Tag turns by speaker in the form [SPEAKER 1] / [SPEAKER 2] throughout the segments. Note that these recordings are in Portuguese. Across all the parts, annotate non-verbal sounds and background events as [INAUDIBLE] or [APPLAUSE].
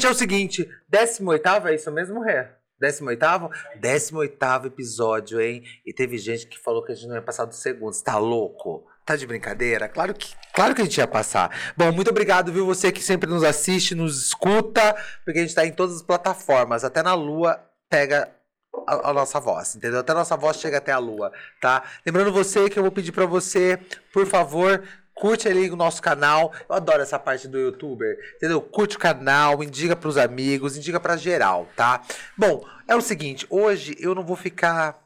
[SPEAKER 1] Gente, é o seguinte: 18 é isso mesmo, Ré? 18? 18 episódio, hein? E teve gente que falou que a gente não ia passar do segundo. Você tá louco? Tá de brincadeira? Claro que, claro que a gente ia passar. Bom, muito obrigado, viu? Você que sempre nos assiste, nos escuta, porque a gente tá em todas as plataformas. Até na Lua pega a, a, nossa voz, entendeu? Até a nossa voz chega até a lua, tá? Lembrando você que eu vou pedir para você, por favor, curte ali o nosso canal. Eu adoro essa parte do youtuber, entendeu? Curte o canal, indica pros amigos, indica pra geral, tá? Bom, é o seguinte, hoje eu não vou ficar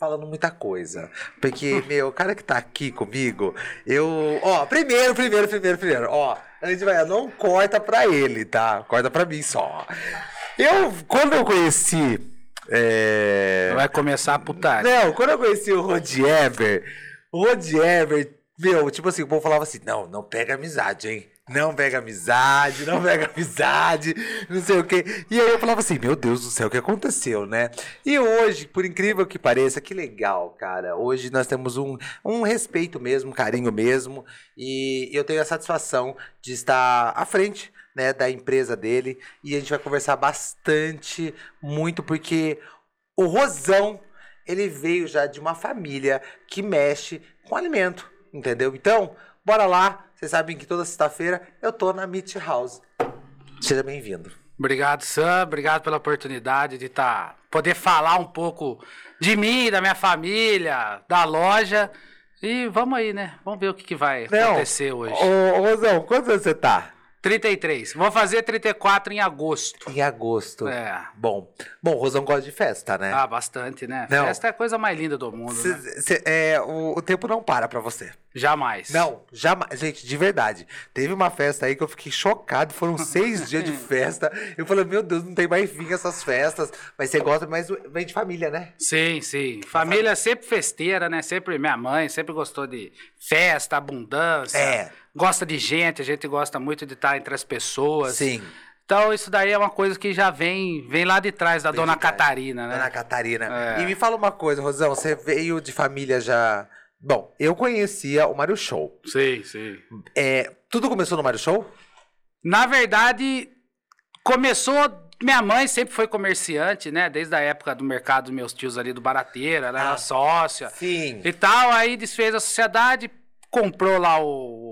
[SPEAKER 1] falando muita coisa. Porque, [LAUGHS] meu, o cara que tá aqui comigo, eu. Ó, primeiro, primeiro, primeiro, primeiro. Ó, antes vai, não corta pra ele, tá? Corta pra mim só. Eu, quando eu conheci é...
[SPEAKER 2] Vai começar a putar.
[SPEAKER 1] Não, quando eu conheci o Rodiever, o Rodiever, meu, tipo assim, o povo falava assim: não, não pega amizade, hein? Não pega amizade, não pega [LAUGHS] amizade, não sei o quê. E aí eu falava assim, meu Deus do céu, o que aconteceu, né? E hoje, por incrível que pareça, que legal, cara. Hoje nós temos um, um respeito mesmo, um carinho mesmo. E eu tenho a satisfação de estar à frente né, da empresa dele. E a gente vai conversar bastante, muito, porque o Rosão, ele veio já de uma família que mexe com alimento, entendeu? Então, bora lá. Vocês sabem que toda sexta-feira eu tô na Meat House. Seja bem-vindo.
[SPEAKER 2] Obrigado, Sam. Obrigado pela oportunidade de estar, tá, poder falar um pouco de mim, da minha família, da loja. E vamos aí, né? Vamos ver o que, que vai Não, acontecer hoje.
[SPEAKER 1] Ô, ô, Rosão, quantos anos você tá?
[SPEAKER 2] 33. Vou fazer 34 em agosto.
[SPEAKER 1] Em agosto. É. Bom. Bom, o Rosão gosta de festa, né?
[SPEAKER 2] Ah, bastante, né? Não. Festa é a coisa mais linda do mundo. Cê,
[SPEAKER 1] né? cê, é, o, o, tempo não para pra você.
[SPEAKER 2] Jamais.
[SPEAKER 1] Não, jamais. Gente, de verdade. Teve uma festa aí que eu fiquei chocado. Foram seis dias de [LAUGHS] festa. Eu falei, meu Deus, não tem mais fim essas festas. Mas você gosta, mas vem de família, né?
[SPEAKER 2] Sim, sim. Família sempre festeira, né? Sempre minha mãe sempre gostou de festa, abundância. É gosta de gente, a gente gosta muito de estar entre as pessoas.
[SPEAKER 1] Sim.
[SPEAKER 2] Então, isso daí é uma coisa que já vem, vem lá de trás da vem Dona Catarina, né?
[SPEAKER 1] Dona Catarina. É. E me fala uma coisa, Rosão, você veio de família já. Bom, eu conhecia o Mário Show.
[SPEAKER 2] Sim, sim.
[SPEAKER 1] É, tudo começou no Mário Show?
[SPEAKER 2] Na verdade, começou. Minha mãe sempre foi comerciante, né? Desde a época do mercado dos meus tios ali do Barateira, ela ah, era sócia.
[SPEAKER 1] Sim.
[SPEAKER 2] E tal. Aí desfez a sociedade, comprou lá o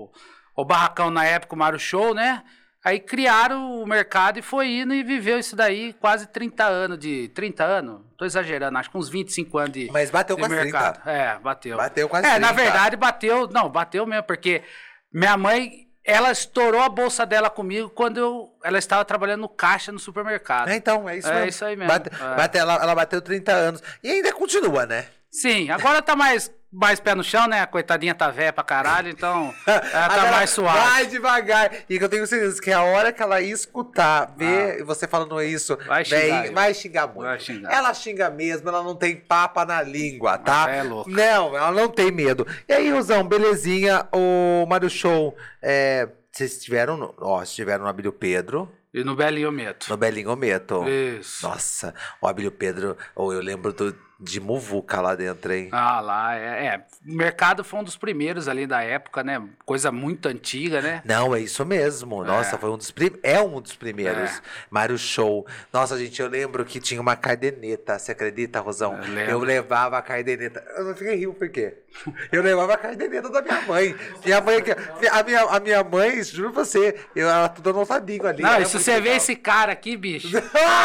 [SPEAKER 2] o barracão na época, o Mário Show, né? Aí criaram o mercado e foi indo e viveu isso daí quase 30 anos de. 30 anos? Tô exagerando, acho que uns 25 anos de.
[SPEAKER 1] Mas bateu
[SPEAKER 2] de
[SPEAKER 1] quase
[SPEAKER 2] mercado.
[SPEAKER 1] 30.
[SPEAKER 2] É, bateu.
[SPEAKER 1] Bateu quase
[SPEAKER 2] é,
[SPEAKER 1] 30.
[SPEAKER 2] na verdade, bateu. Não, bateu mesmo, porque minha mãe. Ela estourou a bolsa dela comigo quando eu, ela estava trabalhando no caixa no supermercado.
[SPEAKER 1] É, então, é isso
[SPEAKER 2] é
[SPEAKER 1] mesmo.
[SPEAKER 2] É isso aí mesmo.
[SPEAKER 1] Bate,
[SPEAKER 2] é.
[SPEAKER 1] bate, ela, ela bateu 30 anos. E ainda continua, né?
[SPEAKER 2] Sim, agora tá mais mais pé no chão, né? A coitadinha tá velha pra caralho, então [LAUGHS] ela tá mais suave.
[SPEAKER 1] Vai devagar. E que eu tenho certeza que a hora que ela escutar, ver ah. você falando isso,
[SPEAKER 2] vai xingar,
[SPEAKER 1] bem, vai xingar muito.
[SPEAKER 2] Vai xingar.
[SPEAKER 1] Ela xinga mesmo, ela não tem papa na língua, tá?
[SPEAKER 2] É louco.
[SPEAKER 1] Não, ela não tem medo. E aí, Rosão, belezinha, o Mário Show, é, vocês estiveram, no, ó, estiveram no Abílio Pedro.
[SPEAKER 2] E no Belinho Meto.
[SPEAKER 1] No Belinho Meto.
[SPEAKER 2] Isso.
[SPEAKER 1] Nossa, o Abílio Pedro, ou eu lembro do de muvuca lá dentro, hein?
[SPEAKER 2] Ah, lá, é, é. O mercado foi um dos primeiros ali da época, né? Coisa muito antiga, né?
[SPEAKER 1] Não, é isso mesmo. Nossa, é. foi um dos primeiros. É um dos primeiros. É. Mário Show. Nossa, gente, eu lembro que tinha uma cardeneta. Você acredita, Rosão?
[SPEAKER 2] Eu,
[SPEAKER 1] eu levava a cardeneta. Eu não fiquei rindo por quê? Eu levava a cardeneta da minha mãe. Minha mãe a, minha, a minha mãe, juro você, eu era tudo anotadinho ali.
[SPEAKER 2] Não, se você vê esse cara aqui, bicho,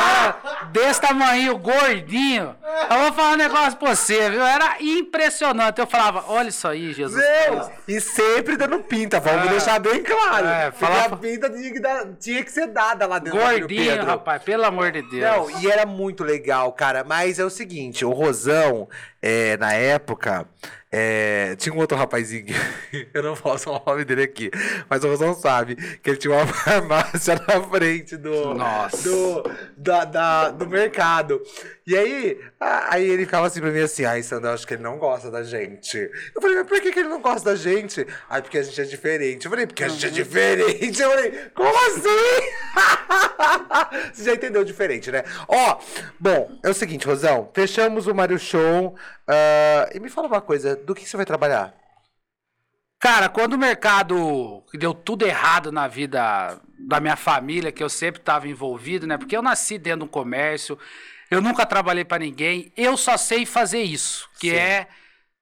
[SPEAKER 2] [LAUGHS] desse tamanho, gordinho, eu vou falar um negócio pra você, viu? Era impressionante. Eu falava, olha isso aí, Jesus.
[SPEAKER 1] Deus. E sempre dando pinta, vamos é. deixar bem claro. É, a pinta tinha que, dar, tinha que ser dada lá dentro
[SPEAKER 2] Gordinho, rapaz, pelo amor de Deus.
[SPEAKER 1] Não, e era muito legal, cara. Mas é o seguinte, o Rosão, é, na época. É, tinha um outro rapazinho [LAUGHS] eu não posso falar o nome dele aqui, mas o Rosão sabe que ele tinha uma [LAUGHS] farmácia na frente do,
[SPEAKER 2] Nossa.
[SPEAKER 1] do, da, da, do mercado. E aí, aí ele ficava assim pra mim assim, ai, Sandra, eu acho que ele não gosta da gente. Eu falei, mas por que, que ele não gosta da gente? Ai, porque a gente é diferente. Eu falei, porque a gente é uhum. diferente. Eu falei, como assim? [LAUGHS] Você já entendeu diferente, né? Ó, bom, é o seguinte, Rosão, fechamos o Mario Show. Uh, e me fala uma coisa, do que você vai trabalhar?
[SPEAKER 2] Cara, quando o mercado deu tudo errado na vida da minha família, que eu sempre estava envolvido, né? Porque eu nasci dentro de um comércio, eu nunca trabalhei para ninguém, eu só sei fazer isso, que
[SPEAKER 1] Sim.
[SPEAKER 2] é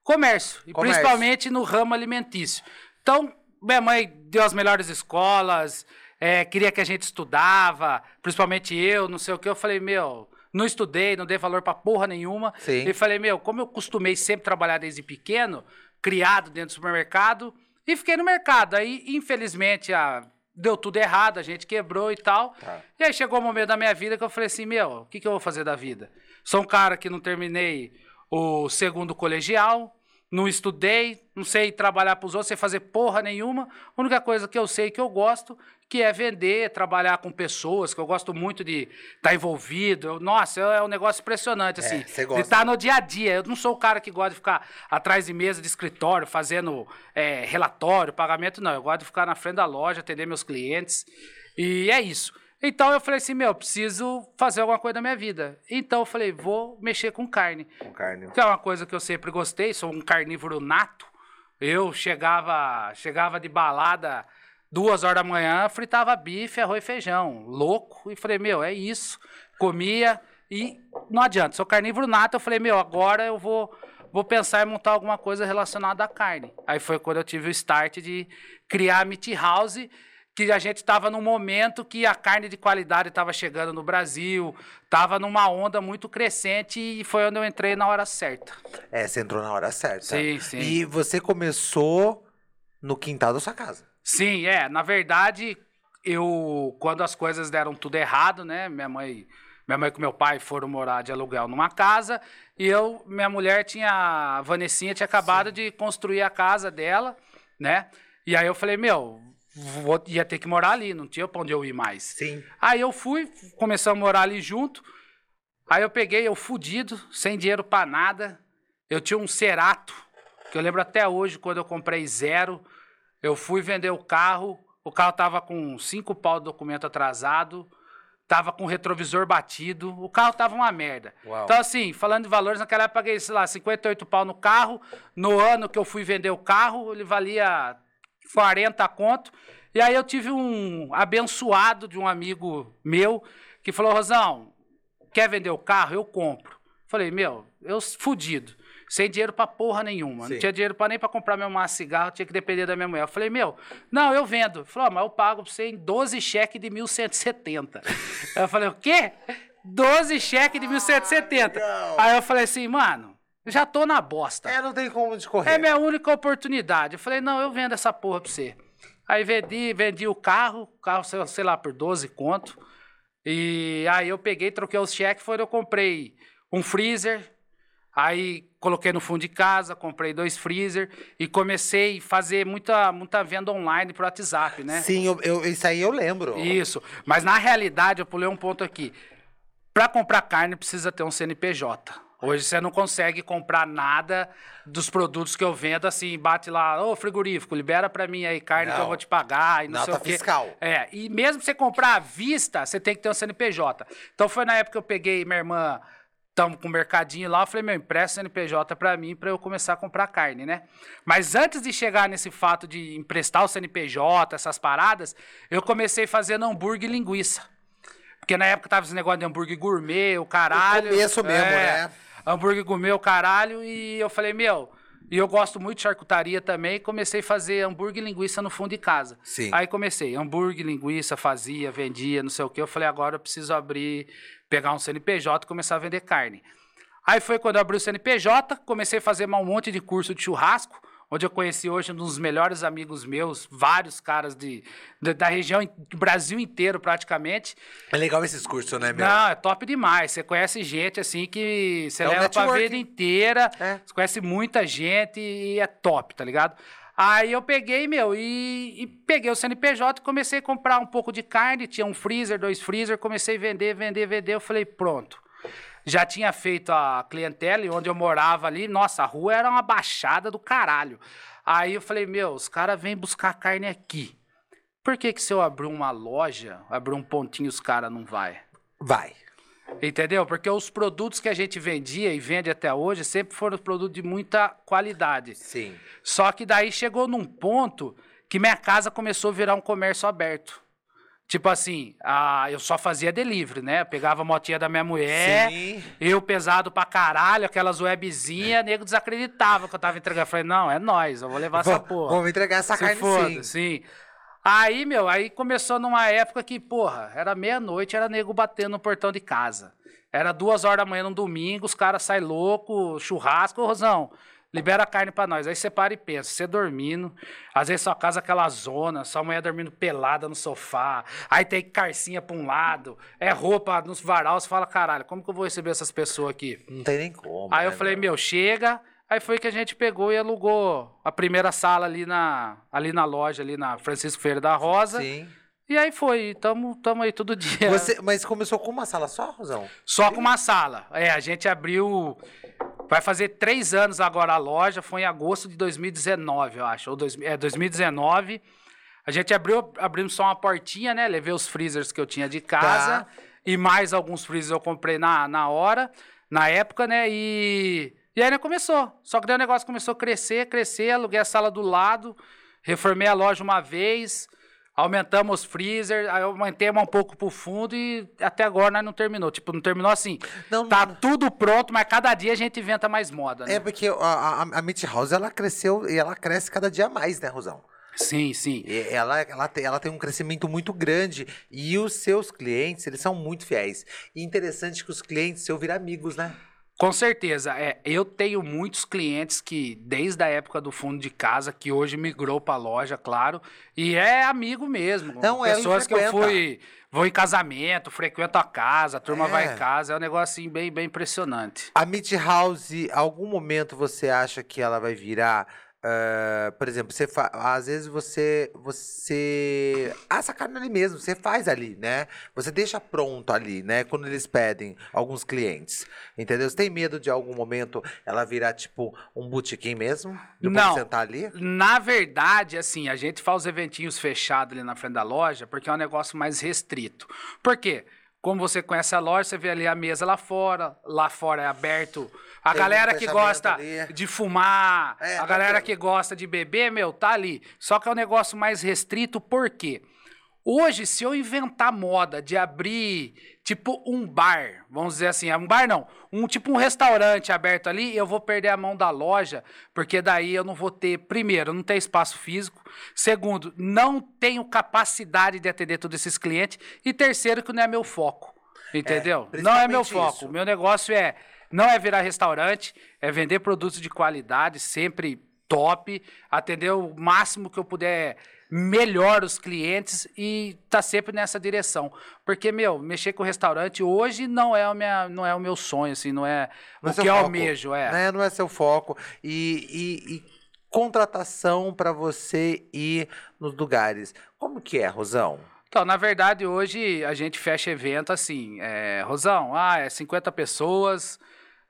[SPEAKER 2] comércio, e
[SPEAKER 1] Comércio.
[SPEAKER 2] principalmente no ramo alimentício. Então, minha mãe deu as melhores escolas, é, queria que a gente estudava, principalmente eu, não sei o que. Eu falei, meu, não estudei, não dei valor pra porra nenhuma.
[SPEAKER 1] Sim.
[SPEAKER 2] E falei, meu, como eu costumei sempre trabalhar desde pequeno, criado dentro do supermercado, e fiquei no mercado. Aí, infelizmente, a- deu tudo errado, a gente quebrou e tal.
[SPEAKER 1] Tá.
[SPEAKER 2] E aí chegou o momento da minha vida que eu falei assim, meu, o que, que eu vou fazer da vida? Sou um cara que não terminei o segundo colegial, não estudei, não sei trabalhar para os outros, sei fazer porra nenhuma. A única coisa que eu sei que eu gosto, que é vender, trabalhar com pessoas, que eu gosto muito de estar envolvido. Eu- nossa, é um negócio impressionante, assim.
[SPEAKER 1] você
[SPEAKER 2] de
[SPEAKER 1] gosta.
[SPEAKER 2] estar no dia a dia. Eu não sou o cara que gosta de ficar atrás de mesa de escritório, fazendo é, relatório, pagamento, não. Eu gosto de ficar na frente da loja, atender meus clientes. E é isso. Então eu falei assim, meu, preciso fazer alguma coisa da minha vida. Então eu falei, vou mexer com carne.
[SPEAKER 1] Com carne.
[SPEAKER 2] Que é uma coisa que eu sempre gostei, sou um carnívoro nato. Eu chegava, chegava de balada duas horas da manhã, fritava bife, arroz e feijão, louco. E falei, meu, é isso. Comia e não adianta, sou carnívoro nato. Eu falei, meu, agora eu vou, vou pensar em montar alguma coisa relacionada à carne. Aí foi quando eu tive o start de criar a Meat House, que a gente estava num momento que a carne de qualidade estava chegando no Brasil, estava numa onda muito crescente e foi onde eu entrei na hora certa.
[SPEAKER 1] É, você entrou na hora certa.
[SPEAKER 2] Sim, sim.
[SPEAKER 1] E você começou no quintal da sua casa.
[SPEAKER 2] Sim, é. Na verdade, eu quando as coisas deram tudo errado, né? Minha mãe, minha mãe com meu pai foram morar de aluguel numa casa e eu, minha mulher tinha, a Vanessinha tinha acabado de construir a casa dela, né? E aí eu falei, meu, vou, ia ter que morar ali, não tinha pra onde eu ir mais.
[SPEAKER 1] Sim.
[SPEAKER 2] Aí eu fui, começamos a morar ali junto. Aí eu peguei, eu fudido, sem dinheiro pra nada. Eu tinha um Cerato, que eu lembro até hoje, quando eu comprei zero. Eu fui vender o carro, o carro tava com cinco pau de documento atrasado, tava com o retrovisor batido, o carro tava uma merda.
[SPEAKER 1] Uau.
[SPEAKER 2] Então, assim, falando de valores, naquela época eu paguei, sei lá, 58 pau no carro. No ano que eu fui vender o carro, ele valia 40 conto. E aí eu tive um abençoado de um amigo meu que falou, Rosão, quer vender o carro? Eu compro. Falei, meu, eu fudido. Sem dinheiro pra porra nenhuma.
[SPEAKER 1] Sim.
[SPEAKER 2] Não tinha dinheiro pra nem pra comprar meu maço cigarro, tinha que depender da minha mulher. Eu falei, meu, não, eu vendo. Ele Falou, "Ó, mas eu pago pra você em 12 cheques de 1.170. [LAUGHS] eu falei, o quê? 12 cheques de 1.170.
[SPEAKER 1] legal.
[SPEAKER 2] Aí eu falei assim, mano, já tô na bosta.
[SPEAKER 1] É, não tem como de correr.
[SPEAKER 2] É minha única oportunidade. Eu falei, não, eu vendo essa porra pra você. Aí vendi, vendi o carro, o carro, sei, lá, por 12 conto. E aí eu peguei, troquei os cheques, foi eu comprei um freezer, aí coloquei no fundo de casa, comprei dois freezer e comecei a fazer muita, muita venda online pro WhatsApp, né?
[SPEAKER 1] Sim, eu, eu- isso aí eu lembro.
[SPEAKER 2] Isso. Mas na realidade, eu pulei um ponto aqui. Para comprar carne precisa ter um CNPJ. Hoje você não consegue comprar nada dos produtos que eu vendo assim, bate lá, ô frigorífico, libera para mim aí carne que
[SPEAKER 1] Não.
[SPEAKER 2] eu vou te pagar e não sei
[SPEAKER 1] Nota
[SPEAKER 2] o quê.
[SPEAKER 1] fiscal.
[SPEAKER 2] É, e mesmo você comprar à vista, você tem que ter um CNPJ. Então foi na época que eu peguei minha irmã, estamos com o mercadinho lá, eu falei, meu, empresta o CNPJ para mim para eu começar a comprar carne, né? Mas antes de chegar nesse fato de emprestar o CNPJ, essas paradas, eu comecei fazendo hambúrguer e linguiça. Porque na época tava esse negócio de hambúrguer gourmet, o caralho. É,
[SPEAKER 1] No começo mesmo, né?
[SPEAKER 2] Hambúrguer gourmet, o caralho. E eu falei, meu, e eu gosto muito de charcutaria também. Comecei a fazer hambúrguer e linguiça no fundo de casa.
[SPEAKER 1] Sim.
[SPEAKER 2] Aí comecei, hambúrguer, linguiça, fazia, vendia, não sei o quê. Eu falei, agora eu preciso abrir, pegar um CNPJ e começar a vender carne. Aí foi quando eu abri o CNPJ, comecei a fazer um monte de curso de churrasco, onde eu conheci hoje um dos melhores amigos meus, vários caras de, da- da região, do Brasil inteiro praticamente.
[SPEAKER 1] É legal esses cursos, né, meu?
[SPEAKER 2] Não, é top demais. Você conhece gente assim que você
[SPEAKER 1] É um
[SPEAKER 2] leva pra
[SPEAKER 1] networking.
[SPEAKER 2] vida inteira.
[SPEAKER 1] É.
[SPEAKER 2] Você conhece muita gente e é top, tá ligado? Aí eu peguei, meu, e, e peguei o CNPJ e comecei a comprar um pouco de carne. Tinha um freezer, dois freezer, comecei a vender, vender, vender. Eu falei, pronto. Já tinha feito a clientela e onde eu morava ali, nossa, a rua era uma baixada do caralho. Aí eu falei, meu, os caras vêm buscar carne aqui. Por que que se eu abrir uma loja, abrir um pontinho, os caras não vai?
[SPEAKER 1] Vai.
[SPEAKER 2] Entendeu? Porque os produtos que a gente vendia e vende até hoje sempre foram produtos de muita qualidade.
[SPEAKER 1] Sim.
[SPEAKER 2] Só que daí chegou num ponto que minha casa começou a virar um comércio aberto. Tipo assim, a, eu só fazia delivery, né? Eu pegava a motinha da minha mulher,
[SPEAKER 1] Sim.
[SPEAKER 2] eu pesado pra caralho, aquelas webzinhas, nego desacreditava que eu tava entregando. Eu falei, não, é nós, eu vou levar essa porra.
[SPEAKER 1] Vamos entregar essa
[SPEAKER 2] Se
[SPEAKER 1] carne
[SPEAKER 2] foda,
[SPEAKER 1] sim.
[SPEAKER 2] sim. Aí, meu, aí começou numa época que, porra, era meia-noite, era nego batendo no portão de casa. Era duas horas da manhã num domingo, os caras saem louco, churrasco, ô Rosão, libera a carne pra nós. Aí você para e pensa, você dormindo, às vezes sua casa é aquela zona, sua mulher dormindo pelada no sofá, aí tem carcinha pra um lado, é roupa nos varal, você fala, caralho, como que eu vou receber essas pessoas aqui?
[SPEAKER 1] Não tem nem como.
[SPEAKER 2] Aí eu
[SPEAKER 1] né,
[SPEAKER 2] falei, meu, chega. Aí foi que a gente pegou e alugou a primeira sala ali na, ali na loja, ali na Francisco Feira da Rosa.
[SPEAKER 1] Sim.
[SPEAKER 2] E aí foi, tamo, tamo aí todo dia.
[SPEAKER 1] Você, mas começou com uma sala só, Rosão?
[SPEAKER 2] Só com uma sala. É, a gente abriu. Vai fazer três anos agora a loja, foi em agosto de 2019, eu acho. Ou dois, é, 2019. A gente abriu, abrimos só uma portinha, né? Levei os freezers que eu tinha de casa.
[SPEAKER 1] Tá.
[SPEAKER 2] E mais alguns freezers eu comprei na, na hora, na época, né? E, e aí né, começou. Só que daí o negócio começou a crescer, crescer. Aluguei a sala do lado, reformei a loja uma vez. Aumentamos os freezer, aí aumentamos um pouco pro fundo e até agora nós não terminou. Tipo, não terminou assim.
[SPEAKER 1] Não,
[SPEAKER 2] tá
[SPEAKER 1] não-
[SPEAKER 2] tudo pronto, mas cada dia a gente inventa mais moda, né?
[SPEAKER 1] É porque a, a, a Meat House, ela cresceu e ela cresce cada dia mais, né, Rosão?
[SPEAKER 2] Sim, sim.
[SPEAKER 1] Ela, ela, tem, ela tem um crescimento muito grande e os seus clientes, eles são muito fiéis. E interessante que os clientes viram amigos, né?
[SPEAKER 2] Com certeza. É, eu tenho muitos clientes que, desde a época do fundo de casa, que hoje migrou para loja, claro, e é amigo mesmo.
[SPEAKER 1] Não, é,
[SPEAKER 2] Pessoas que eu fui, vou em casamento, frequento a casa, a turma
[SPEAKER 1] É.
[SPEAKER 2] vai em casa, é um negócio assim, bem, bem impressionante.
[SPEAKER 1] A Meat House, algum momento você acha que ela vai virar. Ah, por exemplo, você fa- às vezes você você assa a carne ali mesmo, você faz ali, né? Você deixa pronto ali, né? Quando eles pedem alguns clientes, entendeu? Você tem medo de algum momento ela virar tipo um botequim mesmo? Depois
[SPEAKER 2] Não.
[SPEAKER 1] de sentar ali?
[SPEAKER 2] Na verdade, assim, a gente faz os eventinhos fechados ali na frente da loja porque é um negócio mais restrito. Por quê? Como você conhece a loja, você vê ali a mesa lá fora, lá fora é aberto. A
[SPEAKER 1] Tem um
[SPEAKER 2] galera que
[SPEAKER 1] fechamento
[SPEAKER 2] gosta
[SPEAKER 1] ali.
[SPEAKER 2] de fumar,
[SPEAKER 1] É,
[SPEAKER 2] a
[SPEAKER 1] tá
[SPEAKER 2] galera que gosta de beber, meu, tá ali. Só que é um negócio mais restrito, por quê? Hoje, se eu inventar moda de abrir, tipo, um bar, vamos dizer assim, um bar não, um tipo um restaurante aberto ali, eu vou perder a mão da loja, porque daí eu não vou ter, primeiro, não tenho espaço físico, segundo, não tenho capacidade de atender todos esses clientes, e terceiro, que não é meu foco, entendeu? não é meu foco,
[SPEAKER 1] isso.
[SPEAKER 2] o meu negócio é, não é virar restaurante, é vender produtos de qualidade, sempre top, atender o máximo que eu puder melhor os clientes e tá sempre nessa direção. Porque, meu, mexer com restaurante hoje não é o, minha, não é o meu sonho, assim, não é
[SPEAKER 1] Não é
[SPEAKER 2] o que eu
[SPEAKER 1] foco,
[SPEAKER 2] almejo, é.
[SPEAKER 1] né? Não é seu foco. E, e- e contratação para você ir nos lugares. Como que é, Rosão?
[SPEAKER 2] Então, na verdade, hoje a gente fecha evento assim, é, Rosão, ah, é 50 pessoas,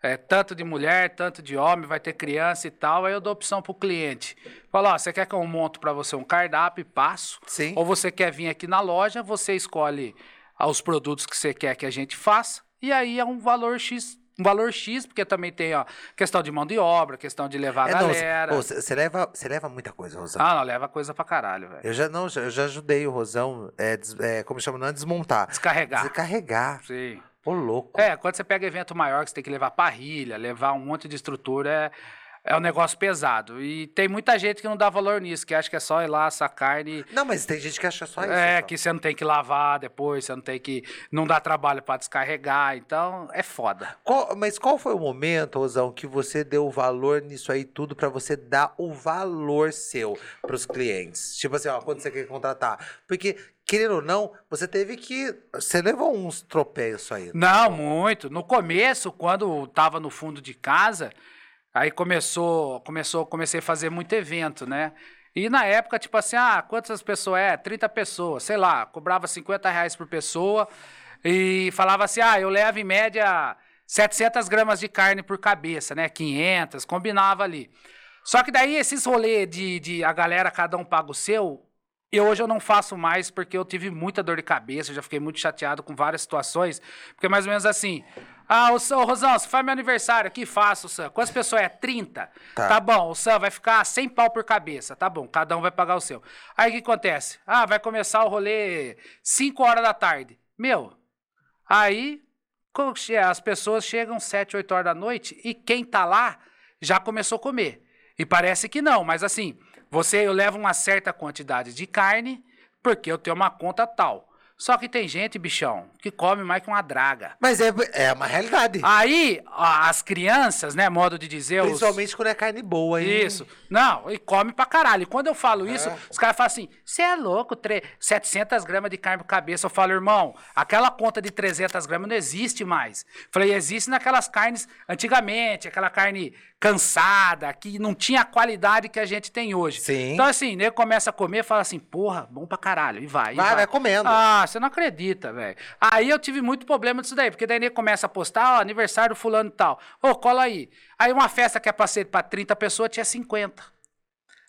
[SPEAKER 2] é, tanto de mulher, tanto de homem, vai ter criança e tal, aí eu dou opção pro cliente. Fala, ó, você quer que eu monto para você um cardápio e passo?
[SPEAKER 1] Sim.
[SPEAKER 2] Ou você quer vir aqui na loja, você escolhe ah, os produtos que você quer que a gente faça, e aí é um valor X, um valor X, porque também tem ó, questão de mão de obra, questão de levar
[SPEAKER 1] É,
[SPEAKER 2] a galera.
[SPEAKER 1] Você leva, você leva muita coisa, Rosão.
[SPEAKER 2] Ah, não, leva coisa pra caralho, velho.
[SPEAKER 1] Eu já não, já- eu já ajudei o Rosão, é, des- é, como chama, não é desmontar.
[SPEAKER 2] Descarregar.
[SPEAKER 1] Descarregar.
[SPEAKER 2] Sim.
[SPEAKER 1] Ô, louco.
[SPEAKER 2] É, quando você pega evento maior, que você tem que levar parrilha, levar um monte de estrutura, é, é um negócio pesado. E tem muita gente que não dá valor nisso, que acha que é só ir lá, essa carne.
[SPEAKER 1] Não, mas tem gente que acha só isso.
[SPEAKER 2] É,
[SPEAKER 1] só.
[SPEAKER 2] que você não tem que lavar depois, você não tem que. Não dá trabalho pra descarregar. Então, é foda.
[SPEAKER 1] Qual- mas qual foi o momento, Rosão, que você deu valor nisso aí tudo pra você dar o valor seu pros clientes? Tipo assim, ó, quando você quer contratar. Porque, querendo ou não, você teve que. Você levou uns tropeços aí.
[SPEAKER 2] Não, muito. No começo, quando tava no fundo de casa, aí começou, começou, comecei a fazer muito evento, né? E na época, tipo assim, ah, quantas pessoas é? 30 pessoas, sei lá, cobrava 50 reais por pessoa e falava assim, ah, eu levo em média 700 gramas de carne por cabeça, né? 500, combinava ali. Só que daí esses rolês de, de a galera, cada um paga o seu, E hoje eu não faço mais porque eu tive muita dor de cabeça, eu já fiquei muito chateado com várias situações. Porque mais ou menos assim. Ah, o Sam, Rosão, você faz meu aniversário aqui? Faço, Sam. Quantas pessoas é? 30?
[SPEAKER 1] Tá.
[SPEAKER 2] Tá. bom, o Sam vai ficar 100 pau por cabeça. Tá bom, cada um vai pagar o seu. Aí o que acontece? Ah, vai começar o rolê 5 horas da tarde. Meu, aí as pessoas chegam 7, 8 horas da noite e quem tá lá já começou a comer. E parece que não, mas assim, você eu levo uma certa quantidade de carne porque eu tenho uma conta tal. Só que tem gente, bichão, que come mais que uma draga.
[SPEAKER 1] Mas é, é uma realidade.
[SPEAKER 2] Aí, a- as crianças, né, modo de dizer, os-
[SPEAKER 1] Principalmente quando é carne boa, hein?
[SPEAKER 2] isso. Não, e come pra caralho. E quando eu falo isso,
[SPEAKER 1] É.
[SPEAKER 2] os caras falam assim: você é louco, tre- 700 gramas de carne por cabeça. Eu falo, irmão, aquela conta de 300 gramas não existe mais. Falei, existe naquelas carnes antigamente, aquela carne cansada, que não tinha a qualidade que a gente tem hoje.
[SPEAKER 1] Sim.
[SPEAKER 2] Então, assim, nego começa a comer e fala assim: porra, bom pra caralho. E vai. e
[SPEAKER 1] Vai, vai comendo.
[SPEAKER 2] Ah, você não acredita, velho. Aí eu tive muito problema disso daí, porque daí nego começa a postar, ó, aniversário do fulano e tal. Ô, cola aí. Aí uma festa que é pra ser pra 30 pessoas tinha 50.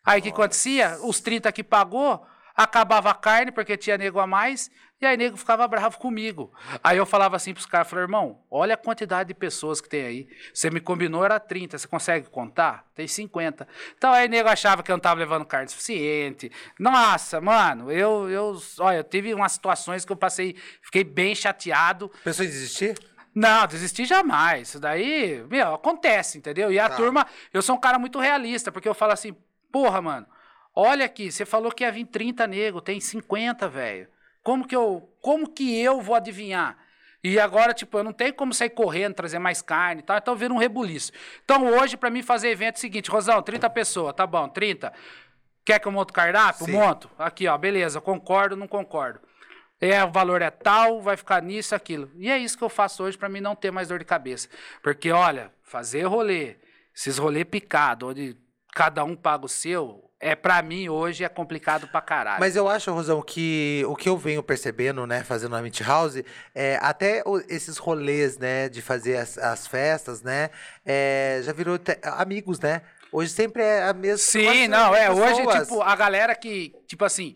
[SPEAKER 2] Aí o que acontecia? Os 30 que pagou, acabava a carne, porque tinha nego a mais, e aí nego ficava bravo comigo. Aí eu falava assim pros caras, falei, irmão, olha a quantidade de pessoas que tem aí. Você me combinou, era 30, você consegue contar? Tem 50. Então aí nego achava que eu não tava levando carne suficiente. Nossa, mano, eu, eu, olha, eu tive umas situações que eu passei, fiquei bem chateado,
[SPEAKER 1] Pensou em desistir?
[SPEAKER 2] não, desistir jamais. Isso daí, meu, acontece, entendeu? E a
[SPEAKER 1] Tá.
[SPEAKER 2] turma, eu sou um cara muito realista, porque eu falo assim, porra, mano, olha aqui, você falou que ia vir 30 nego, tem 50, velho. Como que eu, como que eu vou adivinhar? E agora, tipo, eu não tenho como sair correndo, trazer mais carne e tal, então vira um rebuliço. Então hoje, pra mim fazer evento é o seguinte, Rosão, 30 pessoas, tá bom, 30. Quer que eu monte o cardápio?
[SPEAKER 1] Sim.
[SPEAKER 2] Monto. Aqui, ó, beleza, concordo, não concordo. É, o valor é tal, vai ficar nisso, aquilo. E é isso que eu faço hoje para mim não ter mais dor de cabeça. Porque, olha, fazer rolê, esses rolê picado, onde cada um paga o seu, é para mim hoje é complicado pra caralho.
[SPEAKER 1] Mas eu acho, Rosão, que o que eu venho percebendo, né, fazendo a Meet House, é até o- esses rolês, né, de fazer as, as festas, né, é, já virou te- amigos, né? Hoje sempre é a mesma
[SPEAKER 2] Sim, não, é. Hoje, tipo, a galera que, tipo assim,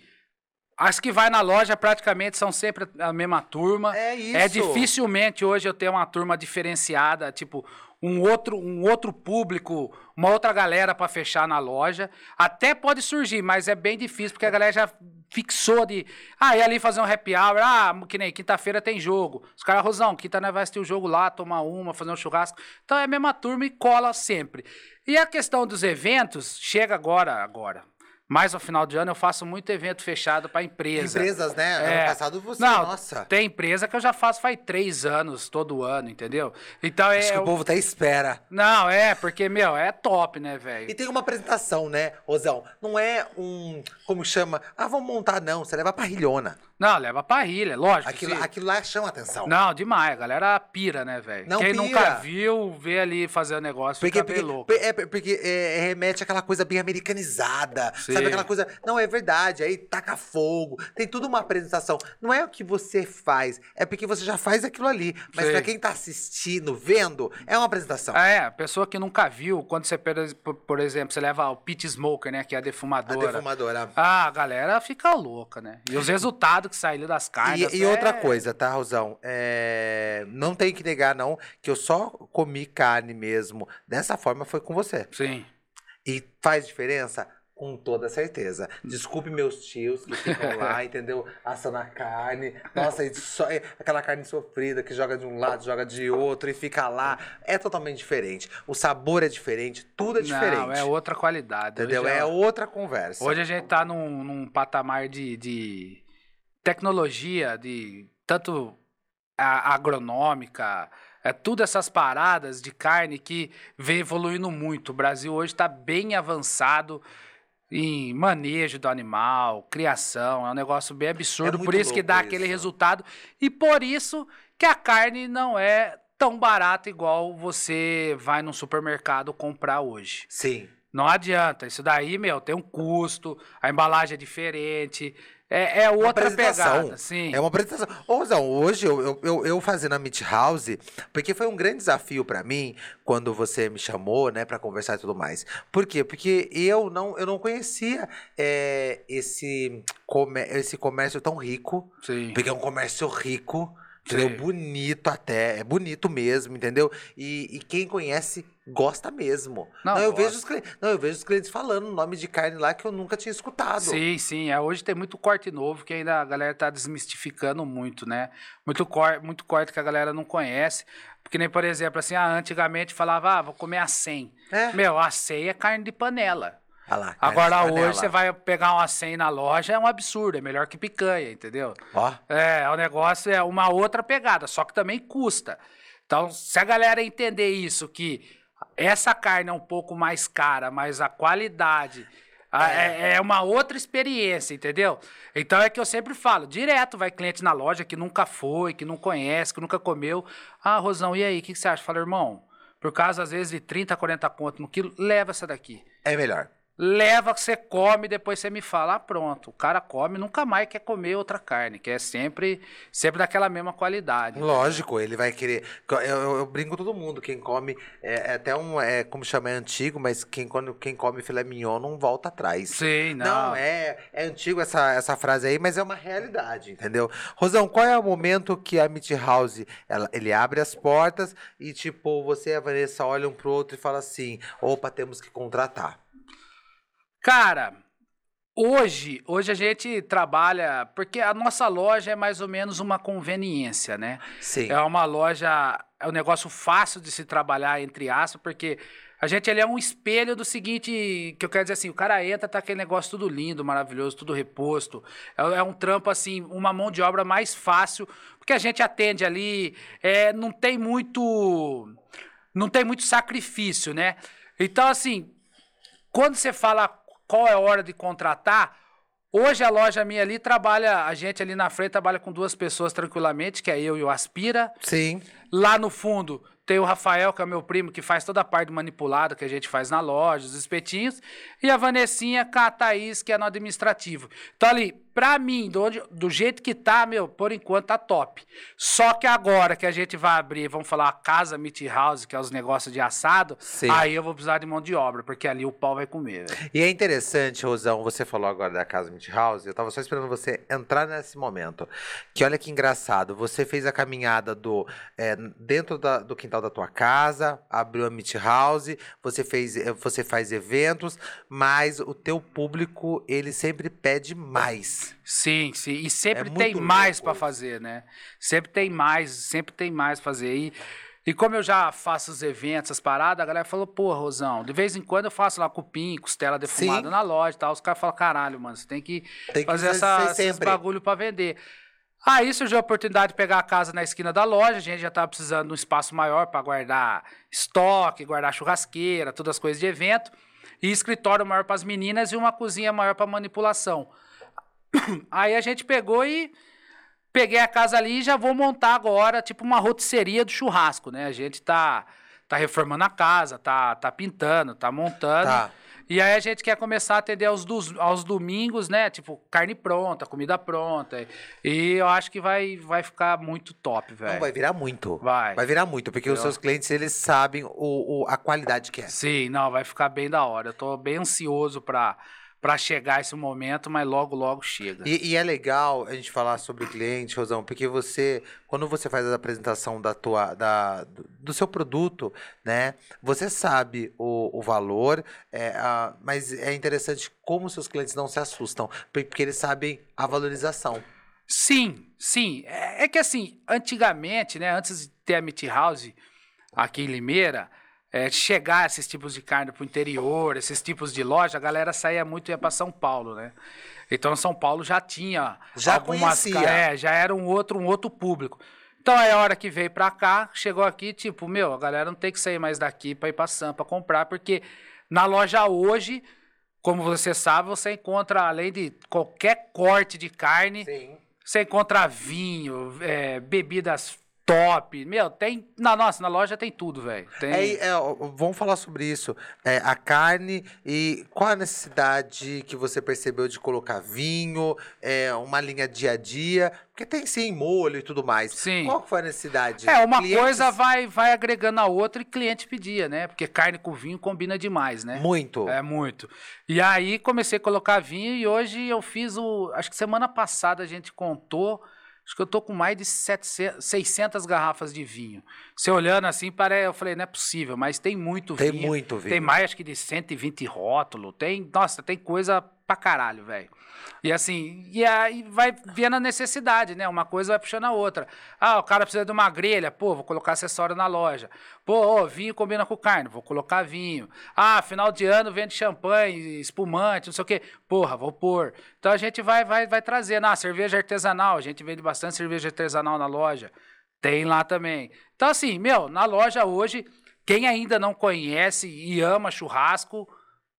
[SPEAKER 2] as que vai na loja praticamente são sempre a mesma turma.
[SPEAKER 1] É isso.
[SPEAKER 2] É dificilmente hoje eu ter uma turma diferenciada, tipo, um outro, um outro público, uma outra galera pra fechar na loja. Até pode surgir, mas é bem difícil, porque a galera já fixou de. Ah, e ali fazer um happy hour. Ah, que nem quinta-feira tem jogo. Os caras, Rosão, quinta nós vai assistir o jogo lá, tomar uma, fazer um churrasco. Então é a mesma turma e cola sempre. E a questão dos eventos, chega agora, agora. Mais ao final de ano eu faço muito evento fechado pra empresa.
[SPEAKER 1] Empresas, né?
[SPEAKER 2] É.
[SPEAKER 1] Ano passado você,
[SPEAKER 2] Não,
[SPEAKER 1] nossa.
[SPEAKER 2] tem empresa que eu já faço faz três anos, todo ano, entendeu? Então é.
[SPEAKER 1] Acho que o povo até espera.
[SPEAKER 2] Não, é, porque, meu, é top, né, velho?
[SPEAKER 1] E tem uma apresentação, né, Rosão? Não é um, como chama? Ah, vamos montar, não. Você leva a parrilhona.
[SPEAKER 2] Não, leva parrilha, lógico.
[SPEAKER 1] Aquilo,
[SPEAKER 2] se-
[SPEAKER 1] aquilo lá chama atenção.
[SPEAKER 2] Não, demais. A galera pira, né, velho? Quem
[SPEAKER 1] pira.
[SPEAKER 2] nunca viu, vê ali fazer o negócio,
[SPEAKER 1] Porque,
[SPEAKER 2] fica
[SPEAKER 1] porque,
[SPEAKER 2] louco.
[SPEAKER 1] é, porque é, remete àquela coisa bem americanizada,
[SPEAKER 2] Sim.
[SPEAKER 1] sabe? Aquela coisa. Não, é verdade, aí taca fogo, tem tudo uma apresentação. Não é o que você faz, é porque você já faz aquilo ali. Mas
[SPEAKER 2] Sim.
[SPEAKER 1] pra quem tá assistindo, vendo, é uma apresentação.
[SPEAKER 2] É, a pessoa que nunca viu, quando você, por por exemplo, você leva o pit smoker, né, que é a
[SPEAKER 1] A
[SPEAKER 2] defumadora.
[SPEAKER 1] defumadora.
[SPEAKER 2] Ah, a galera fica louca, né? E os resultados que saíram das carnes.
[SPEAKER 1] E, e outra
[SPEAKER 2] é-
[SPEAKER 1] coisa, tá, Rosão? É, Não tem que negar, não, que eu só comi carne mesmo. Dessa forma foi com você.
[SPEAKER 2] Sim.
[SPEAKER 1] E faz diferença? Com toda certeza. Desculpe meus tios que ficam lá, [LAUGHS] entendeu? Assando a carne. Nossa, só, é aquela carne sofrida que joga de um lado, joga de outro e fica lá. É totalmente diferente. O sabor é diferente, tudo é diferente.
[SPEAKER 2] Não, é outra qualidade.
[SPEAKER 1] Entendeu?
[SPEAKER 2] Hoje,
[SPEAKER 1] É
[SPEAKER 2] ó,
[SPEAKER 1] outra conversa.
[SPEAKER 2] Hoje a gente tá num, num patamar de, de tecnologia, de tanto a- agronômica, é tudo essas paradas de carne que vem evoluindo muito. O Brasil hoje está bem avançado em manejo do animal, criação, é um negócio bem absurdo,
[SPEAKER 1] É
[SPEAKER 2] por isso que dá aquele
[SPEAKER 1] isso.
[SPEAKER 2] resultado e por isso que a carne não é tão barata igual você vai no supermercado comprar hoje.
[SPEAKER 1] Sim.
[SPEAKER 2] Não adianta. Isso daí, meu, tem um custo, a embalagem é diferente. É, é outra pegada, sim.
[SPEAKER 1] É uma apresentação. Ô, Rosão, hoje eu, eu, eu, eu fazendo a Meet House, porque foi um grande desafio pra mim quando você me chamou, né, pra conversar e tudo mais. Por quê? Porque eu não, eu não conhecia é, esse, comé- esse comércio tão rico.
[SPEAKER 2] sim.
[SPEAKER 1] Porque é um comércio rico, entendeu?
[SPEAKER 2] Sim.
[SPEAKER 1] Bonito até, é bonito mesmo, entendeu? E, e quem conhece gosta mesmo.
[SPEAKER 2] Não,
[SPEAKER 1] eu
[SPEAKER 2] gosta.
[SPEAKER 1] vejo os clientes, não, eu vejo os clientes falando nome de carne lá que eu nunca tinha escutado.
[SPEAKER 2] Sim, sim. É, hoje tem muito corte novo que ainda a galera tá desmistificando muito, né? Muito, cor, muito corte que a galera não conhece. Porque nem, por exemplo, assim, ah, antigamente falava, ah, vou comer a 100.
[SPEAKER 1] É.
[SPEAKER 2] Meu, a 100 é carne de panela.
[SPEAKER 1] Olha lá,
[SPEAKER 2] Agora hoje você vai pegar uma 100 na loja, é um absurdo, é melhor que picanha, entendeu?
[SPEAKER 1] Ó,
[SPEAKER 2] É, o negócio é uma outra pegada, só que também custa. Então, se a galera entender isso, que essa carne é um pouco mais cara, mas a qualidade a- é, é uma outra experiência, entendeu? Então é que eu sempre falo, direto vai cliente na loja que nunca foi, que não conhece, que nunca comeu. Ah, Rosão, e aí, o que, que você acha? Fala, irmão, por causa às vezes de 30, 40 conto no quilo, leva essa daqui.
[SPEAKER 1] é melhor.
[SPEAKER 2] Leva, você come, depois você me fala, ah, pronto. O cara come, nunca mais quer comer outra carne, que é sempre, sempre daquela mesma qualidade.
[SPEAKER 1] Lógico, ele vai querer. Eu, eu, eu brinco todo mundo. Quem come. É, é até um. É, como chama? É antigo, mas quem, quando, quem come filé mignon não volta atrás.
[SPEAKER 2] Sim, não.
[SPEAKER 1] Não, é, é antigo essa, essa frase aí, mas é uma realidade, entendeu? Rosão, qual é o momento que a Meat House ela, ele abre as portas e, tipo, você e a Vanessa olham pro outro e falam assim: opa, temos que contratar.
[SPEAKER 2] Cara, hoje, hoje a gente trabalha, porque a nossa loja é mais ou menos uma conveniência, né?
[SPEAKER 1] Sim.
[SPEAKER 2] É uma loja, é um negócio fácil de se trabalhar, entre aspas, porque a gente ele é um espelho do seguinte, que eu quero dizer assim, o cara entra, tá aquele negócio tudo lindo, maravilhoso, tudo reposto. É, é um trampo, assim, uma mão de obra mais fácil, porque a gente atende ali, é, não tem muito. Não tem muito sacrifício, né? Então, assim, quando você fala qual é a hora de contratar, hoje a loja minha ali trabalha, a gente ali na frente trabalha com duas pessoas tranquilamente, que é eu e o Aspira.
[SPEAKER 1] Sim.
[SPEAKER 2] Lá no fundo tem o Rafael, que é meu primo, que faz toda a parte manipulada que a gente faz na loja, os espetinhos. E a Vanessinha com a Thaís, que é no administrativo. Então ali, pra mim, do, onde- do jeito que tá, meu, por enquanto tá top. Só que agora que a gente vai abrir, vamos falar a Casa Meat House, que é os negócios de assado,
[SPEAKER 1] Sim.
[SPEAKER 2] aí eu vou precisar de mão de obra, porque ali o pau vai comer, velho.
[SPEAKER 1] E é interessante, Rosão, você falou agora da Casa Meat House, eu tava só esperando você entrar nesse momento. Que olha que engraçado, você fez a caminhada do é, dentro da- do quintal da tua casa, abriu a Meat House, você fez, eh, você faz eventos, mas o teu público, ele sempre pede mais.
[SPEAKER 2] Sim, sim. E sempre
[SPEAKER 1] É
[SPEAKER 2] tem mais para fazer, né? Sempre tem mais, sempre tem mais pra fazer. E, e como eu já faço os eventos, as paradas, a galera falou, pô, Rosão, de vez em quando eu faço lá cupim, costela defumada
[SPEAKER 1] Sim.
[SPEAKER 2] na loja e tal. Os caras falam, caralho, mano, você tem que
[SPEAKER 1] Tem que
[SPEAKER 2] fazer essa, esses bagulho pra vender. Aí surgiu a oportunidade de pegar a casa na esquina da loja, a gente já tava precisando de um espaço maior para guardar estoque, guardar churrasqueira, todas as coisas de evento, e escritório maior para as meninas e uma cozinha maior para manipulação. Aí a gente pegou e peguei a casa ali e já vou montar agora, tipo, uma rotisseria do churrasco, né? A gente tá, tá reformando a casa, tá, tá pintando, tá montando.
[SPEAKER 1] Tá.
[SPEAKER 2] E aí a gente quer começar a atender aos, dos, aos domingos, né? Tipo, carne pronta, comida pronta. E eu acho que vai, vai ficar muito top,
[SPEAKER 1] Não,
[SPEAKER 2] velho.
[SPEAKER 1] vai virar muito.
[SPEAKER 2] Vai.
[SPEAKER 1] Vai virar muito, porque os seus clientes, eles sabem o, o- a qualidade que é.
[SPEAKER 2] Sim, não, vai ficar bem da hora. Eu tô bem ansioso pra, pra chegar esse momento, mas logo, logo chega.
[SPEAKER 1] E, e é legal a gente falar sobre o cliente, Rosão, porque você, quando você faz a apresentação da tua, da, do, seu produto, né, você sabe o, o valor, é, a- mas é interessante como seus clientes não se assustam, porque eles sabem a valorização.
[SPEAKER 2] Sim, sim. É, é que assim, antigamente, né, antes de ter a Meat House aqui em Limeira, é, chegar esses tipos de carne pro interior, esses tipos de loja, a galera saía muito e ia para São Paulo, né? Então São Paulo já tinha
[SPEAKER 1] Já
[SPEAKER 2] algumas
[SPEAKER 1] conhecia.
[SPEAKER 2] é, já era um outro um outro público. Então aí a hora que veio pra cá, chegou aqui, tipo, meu, a galera não tem que sair mais daqui pra ir pra Sampa comprar, porque na loja hoje, como você sabe, você encontra além de qualquer corte de carne,
[SPEAKER 1] Sim.
[SPEAKER 2] você encontra vinho, é, bebidas top. Meu, tem. Na nossa, na loja tem tudo, velho. Tem...
[SPEAKER 1] É, é, vamos falar sobre isso. É, a carne e qual a necessidade que você percebeu de colocar vinho, é, uma linha dia a dia? Porque tem sim molho e tudo mais.
[SPEAKER 2] Sim.
[SPEAKER 1] Qual foi a necessidade?
[SPEAKER 2] É, uma
[SPEAKER 1] Clientes-
[SPEAKER 2] coisa vai, vai agregando a outra e cliente pedia, né? Porque carne com vinho combina demais, né?
[SPEAKER 1] Muito.
[SPEAKER 2] É muito. E aí comecei a colocar vinho e hoje eu fiz o. Acho que semana passada a gente contou. Acho que eu tô com mais de 700, 600 garrafas de vinho. Você olhando assim, parece, eu falei, não é possível, mas tem muito
[SPEAKER 1] Tem
[SPEAKER 2] vinho.
[SPEAKER 1] muito vinho.
[SPEAKER 2] Tem mais, acho que de 120 rótulos. Tem, nossa, tem coisa pra caralho, velho. E assim, e aí vai vendo a necessidade, né? Uma coisa vai puxando a outra. Ah, o cara precisa de uma grelha, pô, vou colocar acessório na loja. Pô, ó, vinho combina com carne, vou colocar vinho. Ah, final de ano vende champanhe, espumante, não sei o quê. Porra, vou pôr. Então a gente vai, vai, vai trazendo. Ah, cerveja artesanal, a gente vende bastante cerveja artesanal na loja. Tem lá também. Então, assim, meu, na loja hoje, quem ainda não conhece e ama churrasco,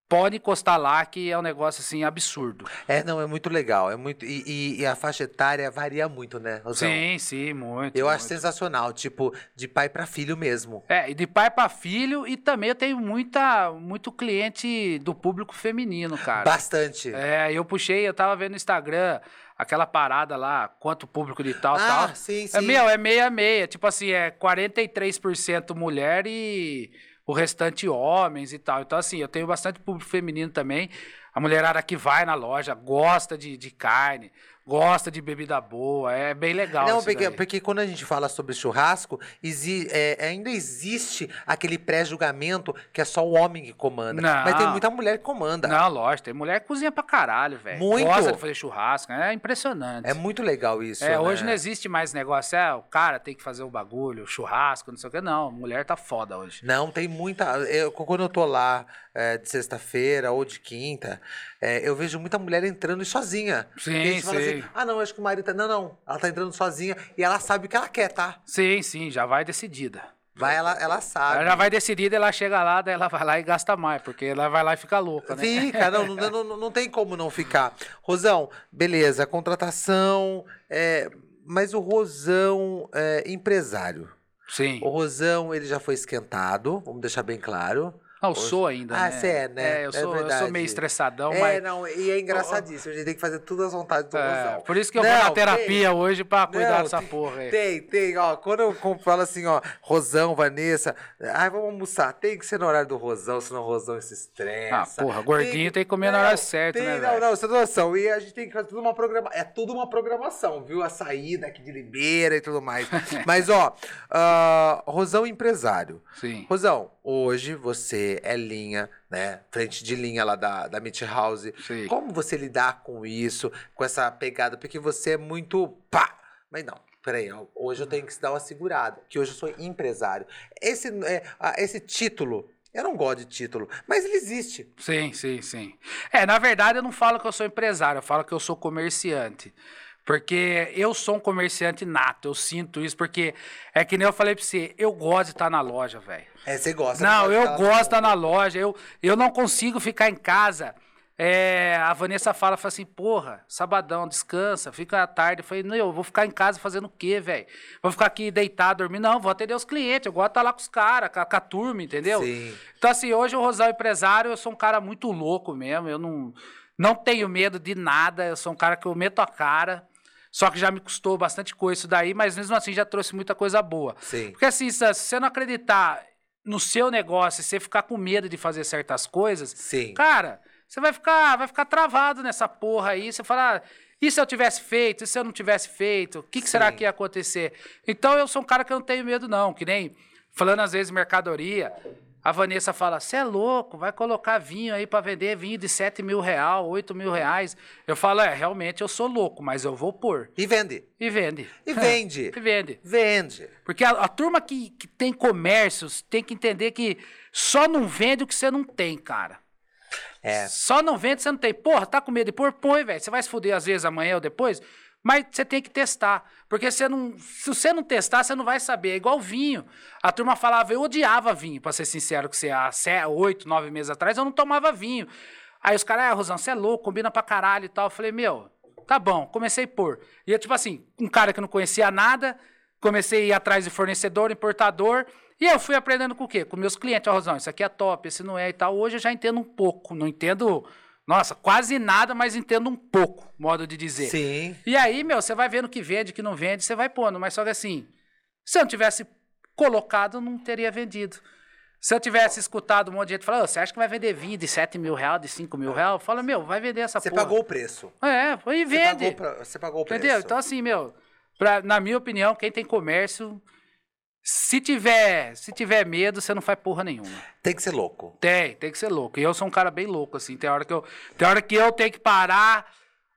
[SPEAKER 2] pode encostar lá, que é um negócio assim absurdo.
[SPEAKER 1] É, não, é muito legal. É muito, e, e- e a faixa etária varia muito, né, Rosão?
[SPEAKER 2] Sim, sim, muito.
[SPEAKER 1] Eu acho
[SPEAKER 2] muito.
[SPEAKER 1] sensacional, tipo, de pai pra filho mesmo.
[SPEAKER 2] É, e de pai para filho, e também eu tenho muita, muito cliente do público feminino, cara.
[SPEAKER 1] Bastante.
[SPEAKER 2] É, eu puxei, eu tava vendo no Instagram aquela parada lá, quanto público de tal,
[SPEAKER 1] ah,
[SPEAKER 2] tal.
[SPEAKER 1] sim, sim.
[SPEAKER 2] É, meu, é meia meia. Tipo assim, é 43% mulher e o restante homens e tal. Então, assim, eu tenho bastante público feminino também. A mulherada que vai na loja gosta de, de carne, gosta de bebida boa. É bem legal.
[SPEAKER 1] Não,
[SPEAKER 2] isso
[SPEAKER 1] porque, porque quando a gente fala sobre churrasco, exi- é, ainda existe aquele pré-julgamento que é só o homem que comanda.
[SPEAKER 2] Não.
[SPEAKER 1] Mas tem muita mulher que comanda.
[SPEAKER 2] Não, lógico, tem mulher que cozinha pra caralho, velho.
[SPEAKER 1] Muito.
[SPEAKER 2] Gosta de fazer churrasco, é impressionante.
[SPEAKER 1] É muito legal isso.
[SPEAKER 2] É, hoje
[SPEAKER 1] né?
[SPEAKER 2] não existe mais negócio, é, o cara tem que fazer o bagulho, o churrasco, não sei o que. Não, mulher tá foda hoje.
[SPEAKER 1] Não, tem muita. Eu, quando eu tô lá é, de sexta-feira ou de quinta, é, eu vejo muita mulher entrando e sozinha.
[SPEAKER 2] Sim,
[SPEAKER 1] E
[SPEAKER 2] sim.
[SPEAKER 1] assim: ah, não, acho que o marido tá. Não, não. Ela tá entrando sozinha e ela sabe o que ela quer, tá?
[SPEAKER 2] Sim, sim, já vai decidida.
[SPEAKER 1] Vai, ela, ela sabe.
[SPEAKER 2] Ela já vai decidida, ela chega lá, daí ela vai lá e gasta mais, porque ela vai lá e fica louca, né?
[SPEAKER 1] Fica, não, não, não, não tem como não ficar. Rosão, beleza, contratação. é, mas o Rosão é empresário.
[SPEAKER 2] Sim.
[SPEAKER 1] O Rosão, ele já foi esquentado, vamos deixar bem claro.
[SPEAKER 2] Não, eu sou ainda,
[SPEAKER 1] Ah,
[SPEAKER 2] né?
[SPEAKER 1] você é, né?
[SPEAKER 2] É, eu
[SPEAKER 1] É
[SPEAKER 2] sou, eu sou meio estressadão,
[SPEAKER 1] é,
[SPEAKER 2] mas...
[SPEAKER 1] não, e é engraçadíssimo. A gente tem que fazer tudo às vontades do
[SPEAKER 2] É,
[SPEAKER 1] Rosão.
[SPEAKER 2] por isso que eu
[SPEAKER 1] Não,
[SPEAKER 2] vou na
[SPEAKER 1] tem-
[SPEAKER 2] terapia hoje pra cuidar
[SPEAKER 1] Não,
[SPEAKER 2] dessa
[SPEAKER 1] tem-
[SPEAKER 2] porra aí.
[SPEAKER 1] Tem, tem, ó. Quando eu falo assim, ó, Rosão, Vanessa, ai, vamos almoçar. Tem que ser no horário do Rosão, senão o Rosão se estressa.
[SPEAKER 2] Ah, porra, gordinho tem que comer no horário certo,
[SPEAKER 1] tem,
[SPEAKER 2] né,
[SPEAKER 1] Não, não, você tem noção. E a gente tem que fazer tudo uma programação. É tudo uma programação, viu? A saída aqui de Limeira e tudo mais. [LAUGHS] Mas, ó, ah, Rosão empresário.
[SPEAKER 2] Sim.
[SPEAKER 1] Rosão, hoje você é linha, né? Frente de linha lá da, da Meat House.
[SPEAKER 2] Sim.
[SPEAKER 1] Como você lidar com isso, com essa pegada? Porque você é muito pá! Mas não, peraí, hoje eu tenho que dar uma segurada, que hoje eu sou empresário. Esse, é, esse título, eu não gosto de título, mas ele existe.
[SPEAKER 2] Sim, sim, sim. É, na verdade, eu não falo que eu sou empresário, eu falo que eu sou comerciante. Porque eu sou um comerciante nato, eu sinto isso, porque é que nem eu falei pra você, eu gosto de estar na loja, velho.
[SPEAKER 1] É, você gosta.
[SPEAKER 2] Não,
[SPEAKER 1] gosta de
[SPEAKER 2] eu gosto de estar na loja, eu, eu não consigo ficar em casa. É, a Vanessa fala, fala assim, porra, sabadão, descansa, fica à tarde. Eu falei, não, eu vou ficar em casa fazendo o quê, velho? Vou ficar aqui deitado, dormir? Não, vou atender os clientes, eu gosto de estar lá com os caras, com, a- com a turma, entendeu?
[SPEAKER 1] Sim.
[SPEAKER 2] Então, assim, hoje o Rosal empresário, eu sou um cara muito louco mesmo. Eu não, não tenho medo de nada. Eu sou um cara que eu meto a cara. Só que já me custou bastante coisa isso daí, mas mesmo assim já trouxe muita coisa boa.
[SPEAKER 1] Sim.
[SPEAKER 2] Porque assim, se você não acreditar no seu negócio, se você ficar com medo de fazer certas coisas,
[SPEAKER 1] Sim.
[SPEAKER 2] cara, você vai ficar, vai ficar travado nessa porra aí. Você fala, ah, e se eu tivesse feito? E se eu não tivesse feito? O que, que será que ia acontecer? Então eu sou um cara que eu não tenho medo, não. Que nem falando às vezes mercadoria. A Vanessa fala: você é louco, vai colocar vinho aí para vender vinho de 7 mil real, 8 mil reais. Eu falo: é, realmente eu sou louco, mas eu vou pôr.
[SPEAKER 1] E vende.
[SPEAKER 2] E vende.
[SPEAKER 1] E vende. [LAUGHS]
[SPEAKER 2] E vende.
[SPEAKER 1] Vende.
[SPEAKER 2] Porque a, a turma que, que tem comércios tem que entender que só não vende o que você não tem, cara.
[SPEAKER 1] É.
[SPEAKER 2] Só não vende, você não tem. Porra, tá com medo de pôr? Põe, velho. Você vai se fuder às vezes amanhã ou depois, mas você tem que testar. Porque você não, se você não testar, você não vai saber. É igual vinho. A turma falava, eu odiava vinho, pra ser sincero com você. Há oito, nove meses atrás, eu não tomava vinho. Aí os caras, ah, Rosão, você é louco, combina pra caralho e tal. Eu falei, meu, tá bom, comecei a pôr. E eu, tipo assim, um cara que não conhecia nada, comecei a ir atrás de fornecedor, importador. E eu fui aprendendo com o quê? Com meus clientes. Ó, Rosão, isso aqui é top, esse não é e tal. Hoje eu já entendo um pouco. Não entendo, nossa, quase nada, mas entendo um pouco, modo de dizer.
[SPEAKER 1] Sim.
[SPEAKER 2] E aí, meu, você vai vendo o que vende, o que não vende, você vai pondo. Mas só que assim, se eu não tivesse colocado, não teria vendido. Se eu tivesse escutado um monte de gente falando, "Ô, você acha que vai vender vinho de 7 mil reais, de 5 mil reais? Fala, meu, vai vender essa
[SPEAKER 1] Você
[SPEAKER 2] porra.
[SPEAKER 1] pagou o preço.
[SPEAKER 2] É, foi e
[SPEAKER 1] Você
[SPEAKER 2] vende.
[SPEAKER 1] pagou, pra- você pagou o preço.
[SPEAKER 2] Entendeu? Então, assim, meu, pra, na minha opinião, quem tem comércio, se tiver, se tiver medo, você não faz porra nenhuma.
[SPEAKER 1] Tem que ser louco.
[SPEAKER 2] Tem, tem que ser louco. E eu sou um cara bem louco, assim. Tem hora que eu, tem hora que eu tenho que parar,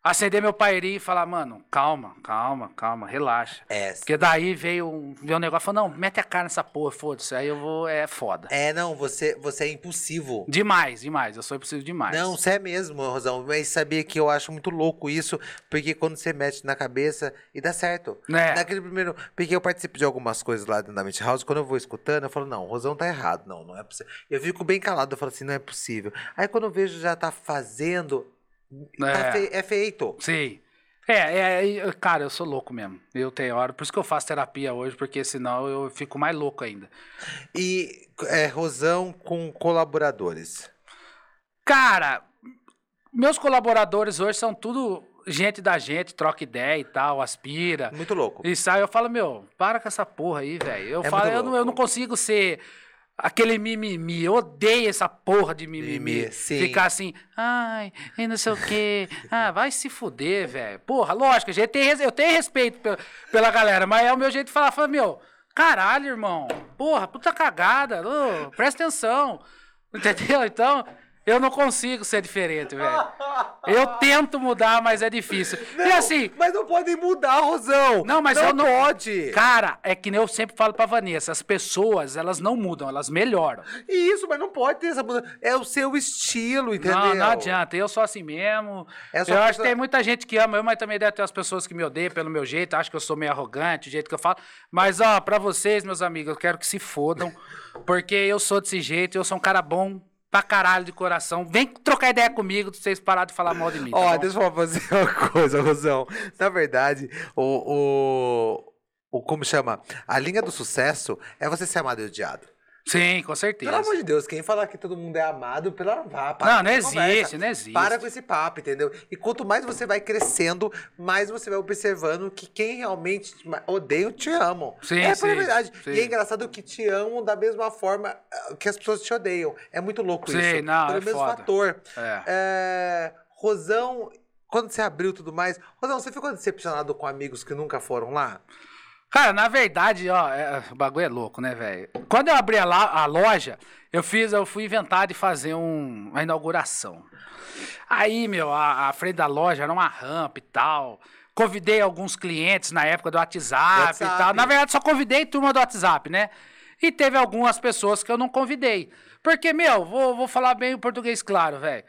[SPEAKER 2] acender meu pairinho e falar, mano, calma, calma, calma, relaxa.
[SPEAKER 1] É.
[SPEAKER 2] Porque daí veio um, veio um negócio, falou, não, mete a cara nessa porra, foda-se. Aí eu vou, é foda.
[SPEAKER 1] É, não, você, você é impulsivo.
[SPEAKER 2] Demais, demais. Eu sou impossível demais.
[SPEAKER 1] Não, você é mesmo, Rosão. Mas sabia que eu acho muito louco isso, porque quando você mete na cabeça e dá certo.
[SPEAKER 2] É.
[SPEAKER 1] Naquele primeiro. Porque eu participo de algumas coisas lá dentro da Mente House, quando eu vou escutando, eu falo, não, o Rosão tá errado. Não, não é possível. Eu fico bem calado, eu falo assim, não é possível. Aí quando eu vejo já tá fazendo,
[SPEAKER 2] É.
[SPEAKER 1] fe- é feito.
[SPEAKER 2] Sim. É, é, é, cara, eu sou louco mesmo. Eu tenho hora. Por isso que eu faço terapia hoje, porque senão eu fico mais louco ainda.
[SPEAKER 1] E é, Rosão com colaboradores.
[SPEAKER 2] Cara, meus colaboradores hoje são tudo gente da gente, troca ideia e tal, aspira.
[SPEAKER 1] Muito louco.
[SPEAKER 2] E sai, eu falo, meu, para com essa porra aí, velho. Eu
[SPEAKER 1] É
[SPEAKER 2] falo, eu não, eu não consigo ser aquele mimimi. Eu odeio essa porra de mimimi.
[SPEAKER 1] Mimimi, sim.
[SPEAKER 2] Ficar assim, ai, e não sei o quê. [LAUGHS] Ah, vai se fuder, velho. Porra, lógico, tem, res- eu tenho respeito pe- pela galera, mas é o meu jeito de falar. Fala, meu, caralho, irmão. Porra, puta cagada. ô, presta atenção. [LAUGHS] Entendeu? Então, eu não consigo ser diferente, velho. Eu tento mudar, mas é difícil. e assim,
[SPEAKER 1] Mas não podem mudar, Rosão.
[SPEAKER 2] Não, mas
[SPEAKER 1] não
[SPEAKER 2] eu não-
[SPEAKER 1] pode.
[SPEAKER 2] Cara, é que nem eu sempre falo pra Vanessa, as pessoas, elas não mudam, elas melhoram.
[SPEAKER 1] Isso, mas não pode ter essa mudança. É o seu estilo, entendeu?
[SPEAKER 2] Não, não adianta, eu sou assim mesmo.
[SPEAKER 1] É
[SPEAKER 2] eu acho
[SPEAKER 1] pessoa-
[SPEAKER 2] que tem muita gente que ama eu, mas também deve ter as pessoas que me odeiam pelo meu jeito, acham que eu sou meio arrogante, o jeito que eu falo. Mas, ó, pra vocês, meus amigos, eu quero que se fodam, porque eu sou desse jeito, eu sou um cara bom pra caralho de coração. Vem trocar ideia comigo, pra vocês pararem de falar mal de mim, tá
[SPEAKER 1] Ó,
[SPEAKER 2] bom?
[SPEAKER 1] deixa eu falar pra você uma coisa, Rosão. Na verdade, o, o, o. Como chama? A linha do sucesso é você ser amado e odiado.
[SPEAKER 2] Sim, com certeza.
[SPEAKER 1] Pelo amor de Deus, quem falar que todo mundo é amado, pela vá, para
[SPEAKER 2] Não, não existe,
[SPEAKER 1] conversa.
[SPEAKER 2] não existe.
[SPEAKER 1] Para com esse papo, entendeu? E quanto mais você vai crescendo, mais você vai observando que quem realmente te odeia, te amam.
[SPEAKER 2] Sim,
[SPEAKER 1] é
[SPEAKER 2] sim,
[SPEAKER 1] a verdade.
[SPEAKER 2] sim.
[SPEAKER 1] E é engraçado que te amam da mesma forma ah, que as pessoas te odeiam. É muito louco
[SPEAKER 2] Sim,
[SPEAKER 1] isso.
[SPEAKER 2] não,
[SPEAKER 1] Pelo
[SPEAKER 2] é
[SPEAKER 1] mesmo
[SPEAKER 2] foda.
[SPEAKER 1] fator.
[SPEAKER 2] É.
[SPEAKER 1] É, Rosão, quando você abriu tudo mais, Rosão, você ficou decepcionado com amigos que nunca foram lá?
[SPEAKER 2] Cara, na verdade, ó, é- o bagulho é louco, né, velho? Quando eu abri a, a loja, eu fiz, eu fui inventar de fazer um, uma inauguração. Aí, meu, a, a frente da loja era uma rampa e tal. Convidei alguns clientes na época do WhatsApp,
[SPEAKER 1] WhatsApp.
[SPEAKER 2] e tal. Na verdade, só convidei turma do WhatsApp, né? E teve algumas pessoas que eu não convidei. Porque, meu, vou, vou falar bem o português claro, velho.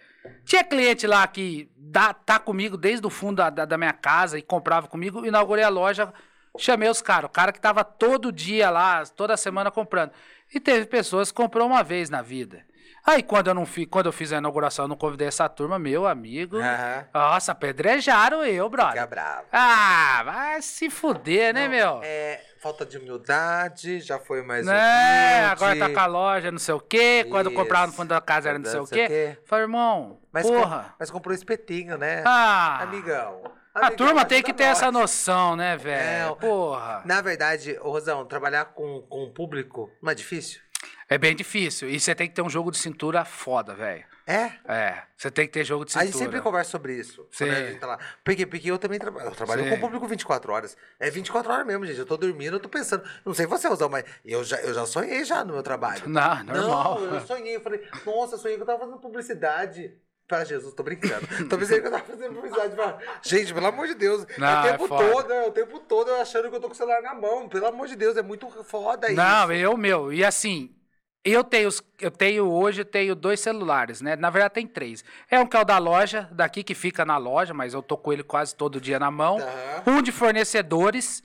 [SPEAKER 2] Tinha cliente lá que dá, tá comigo desde o fundo da, da, da minha casa e comprava comigo, inaugurei a loja, chamei os caras. O cara que tava todo dia lá, toda semana comprando. E teve pessoas que comprou uma vez na vida. Aí, quando eu, não fi, quando eu fiz a inauguração, eu não convidei essa turma, meu amigo.
[SPEAKER 1] Aham.
[SPEAKER 2] Nossa, apedrejaram eu, brother.
[SPEAKER 1] Fica bravo.
[SPEAKER 2] Ah, vai se fuder, né, meu?
[SPEAKER 1] É, falta de humildade, já foi mais
[SPEAKER 2] Né?
[SPEAKER 1] humilde.
[SPEAKER 2] Agora tá com a loja, não sei o quê. Quando
[SPEAKER 1] Isso.
[SPEAKER 2] comprava no fundo da casa era não sei o quê. Falei, irmão,
[SPEAKER 1] Mas, com-
[SPEAKER 2] porra.
[SPEAKER 1] mas comprou espetinho, né?
[SPEAKER 2] Ah,
[SPEAKER 1] Amigão.
[SPEAKER 2] A
[SPEAKER 1] Amigão,
[SPEAKER 2] turma tem que ter
[SPEAKER 1] nós.
[SPEAKER 2] essa noção, né, velho?
[SPEAKER 1] É,
[SPEAKER 2] Porra.
[SPEAKER 1] Na verdade, ô Rosão, trabalhar com, com o público não é difícil?
[SPEAKER 2] É bem difícil. E você tem que ter um jogo de cintura foda, velho.
[SPEAKER 1] É?
[SPEAKER 2] É, você tem que ter jogo de
[SPEAKER 1] A
[SPEAKER 2] cintura.
[SPEAKER 1] gente sempre conversa sobre isso. a
[SPEAKER 2] Sim.
[SPEAKER 1] tá lá. Porque, porque eu também trabalho. Eu trabalho
[SPEAKER 2] Sim.
[SPEAKER 1] com o público 24 horas. É 24 horas mesmo, gente. Eu tô dormindo, eu tô pensando. Não sei você, Rosão, mas eu já, eu já sonhei já no meu trabalho. [LAUGHS]
[SPEAKER 2] Não, normal.
[SPEAKER 1] Não, eu sonhei. Eu falei, nossa, eu sonhei que eu tava fazendo publicidade. Para Jesus, tô brincando. Tô pensando que eu tava fazendo publicidade. Pra... Gente, pelo amor de Deus.
[SPEAKER 2] Não,
[SPEAKER 1] é o
[SPEAKER 2] é
[SPEAKER 1] tempo
[SPEAKER 2] foda.
[SPEAKER 1] todo, é o tempo todo eu achando que eu tô com o celular na mão. Pelo amor de Deus, é muito foda isso.
[SPEAKER 2] Não, eu, meu, e assim, eu tenho, eu tenho hoje, eu tenho dois celulares, né? Na verdade, tem três. É um que é o da loja, daqui que fica na loja, mas eu tô com ele quase todo dia na mão.
[SPEAKER 1] Tá.
[SPEAKER 2] Um de fornecedores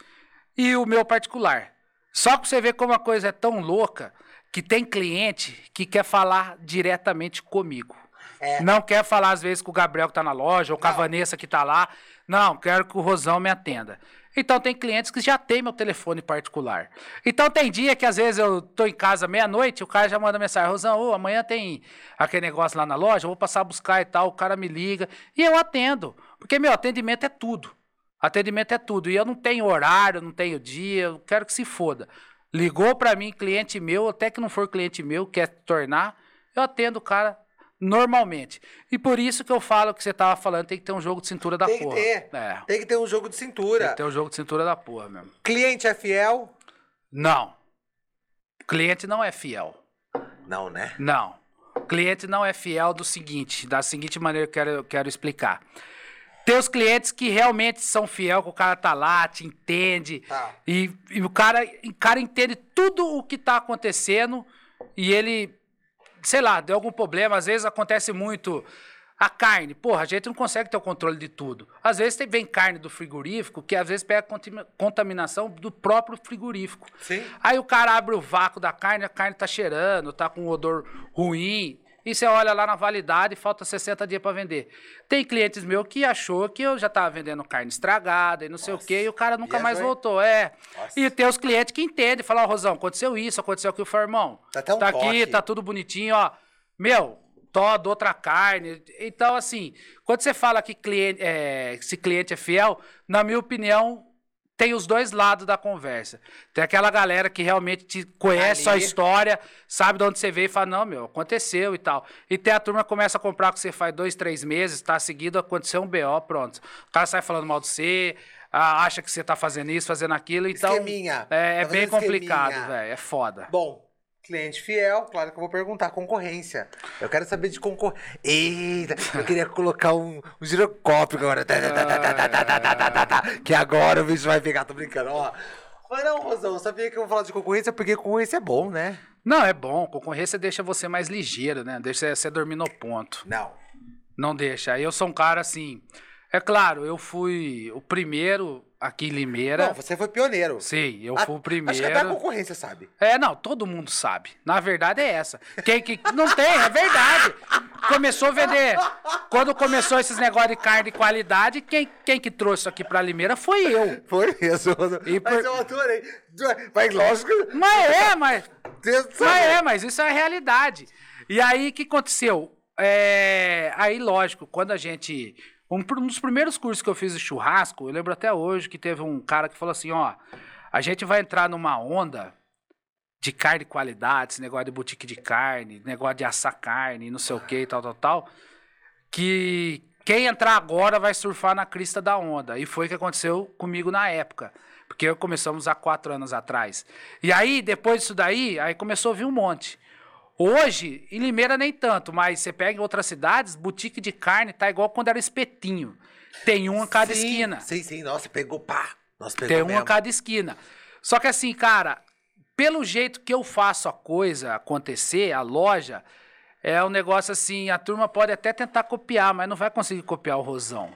[SPEAKER 2] e o meu particular. Só pra você ver como a coisa é tão louca que tem cliente que quer falar diretamente comigo.
[SPEAKER 1] É.
[SPEAKER 2] Não quer falar, às vezes, com o Gabriel que tá na loja ou com a
[SPEAKER 1] Não.
[SPEAKER 2] Vanessa que tá lá. Não, quero que o Rosão me atenda. Então tem clientes que já tem meu telefone particular. Então tem dia que às vezes eu tô em casa meia-noite, o cara já manda mensagem, Rosão, ô, amanhã tem aquele negócio lá na loja, eu vou passar a buscar e tal, o cara me liga e eu atendo. Porque meu atendimento é tudo. Atendimento é tudo. E eu não tenho horário, não tenho dia, eu quero que se foda. Ligou para mim, cliente meu, até que não for cliente meu, quer tornar, eu atendo o cara normalmente. E por isso que eu falo que você tava falando, tem que ter um jogo de cintura da
[SPEAKER 1] Tem que
[SPEAKER 2] porra.
[SPEAKER 1] ter.
[SPEAKER 2] É.
[SPEAKER 1] Tem que ter um jogo de
[SPEAKER 2] Tem
[SPEAKER 1] cintura.
[SPEAKER 2] que ter um jogo de cintura da porra mesmo.
[SPEAKER 1] Cliente é fiel?
[SPEAKER 2] Não. Cliente não é fiel.
[SPEAKER 1] Não, né?
[SPEAKER 2] Não. Cliente não é fiel do seguinte, da seguinte maneira que eu quero, eu quero explicar. Tem os clientes que realmente são fiel, que o cara tá lá, te entende,
[SPEAKER 1] Tá.
[SPEAKER 2] e, e o, cara, o cara entende tudo o que tá acontecendo, e ele, sei lá, deu algum problema, às vezes acontece muito. A carne, porra, a gente não consegue ter o controle de tudo. Às vezes tem, vem carne do frigorífico, que às vezes pega contam- contaminação do próprio frigorífico.
[SPEAKER 1] Sim.
[SPEAKER 2] Aí o cara abre o vácuo da carne, a carne tá cheirando, tá com um odor ruim. E você olha lá na validade, falta 60 dias para vender. Tem clientes meus que achou que eu já tava vendendo carne estragada e não sei o quê, e o cara nunca
[SPEAKER 1] viajou,
[SPEAKER 2] mais
[SPEAKER 1] hein?
[SPEAKER 2] voltou. É.
[SPEAKER 1] Nossa.
[SPEAKER 2] E tem os clientes que entendem, falam, ó, Rosão, aconteceu isso, aconteceu aquilo, falo, irmão,
[SPEAKER 1] Tá até um
[SPEAKER 2] tá aqui, tá tudo bonitinho, ó. Meu, dou outra carne. Então, assim, quando você fala que cliente, é, se cliente é fiel, na minha opinião, tem os dois lados da conversa. Tem aquela galera que realmente te conhece
[SPEAKER 1] Ali.
[SPEAKER 2] a história, sabe de onde você veio e fala, não, meu, aconteceu e tal. E tem a turma que começa a comprar que você faz dois, três meses, tá seguido, aconteceu um BO, pronto. O cara sai falando mal de você, acha que você tá fazendo isso, fazendo aquilo, então...
[SPEAKER 1] Esqueminha.
[SPEAKER 2] É, é
[SPEAKER 1] Tá
[SPEAKER 2] bem complicado, velho, é foda.
[SPEAKER 1] Bom, Cliente fiel, claro que eu vou perguntar. Concorrência. Eu quero saber de concorrência. Eita, eu queria colocar um, um girocópio agora. que agora o bicho vai pegar, tô brincando. Ó. Mas não, Rosão, sabia que eu vou falar de concorrência porque concorrência é bom, né?
[SPEAKER 2] Não, é bom. Concorrência deixa você mais ligeiro, né? Deixa você dormir no ponto.
[SPEAKER 1] Não.
[SPEAKER 2] Não deixa. Eu sou um cara assim. É claro, eu fui o primeiro aqui em Limeira.
[SPEAKER 1] Não, você foi pioneiro.
[SPEAKER 2] Sim, eu
[SPEAKER 1] A-
[SPEAKER 2] fui o
[SPEAKER 1] Acho que até a
[SPEAKER 2] primeiro.
[SPEAKER 1] concorrência sabe.
[SPEAKER 2] É, não, todo mundo sabe. Na verdade é essa. Quem que. Não tem, é verdade. Começou a vender. Quando começou esses negócios de carne de qualidade, quem, quem que trouxe isso aqui pra Limeira foi eu. [LAUGHS]
[SPEAKER 1] Foi mesmo. Rosão.
[SPEAKER 2] E
[SPEAKER 1] Mas
[SPEAKER 2] por-
[SPEAKER 1] eu adorei. Mas lógico.
[SPEAKER 2] Mas é, mas. Mas é, mas isso é a realidade. E aí, o que aconteceu? É, Aí, lógico, quando a gente. Um, dos primeiros cursos que eu fiz de churrasco, eu lembro até hoje que teve um cara que falou assim: ó, a gente vai entrar numa onda de carne de qualidade, esse negócio de boutique de carne, negócio de assar carne, não sei o que, tal, tal, tal. Que quem entrar agora vai surfar na crista da onda. E foi o que aconteceu comigo na época. Porque começamos há quatro anos atrás. E aí, depois disso daí, aí começou a vir um monte. Hoje, em Limeira nem tanto, mas você pega em outras cidades, boutique de carne tá igual quando era espetinho. Tem um a cada
[SPEAKER 1] Sim,
[SPEAKER 2] esquina.
[SPEAKER 1] Sim, sim. Nossa, pegou pá. Nossa, pegou
[SPEAKER 2] Tem um
[SPEAKER 1] mesmo.
[SPEAKER 2] a cada esquina. Só que assim, cara, pelo jeito que eu faço a coisa acontecer, a loja, é um negócio assim, a turma pode até tentar copiar, mas não vai conseguir copiar o Rosão.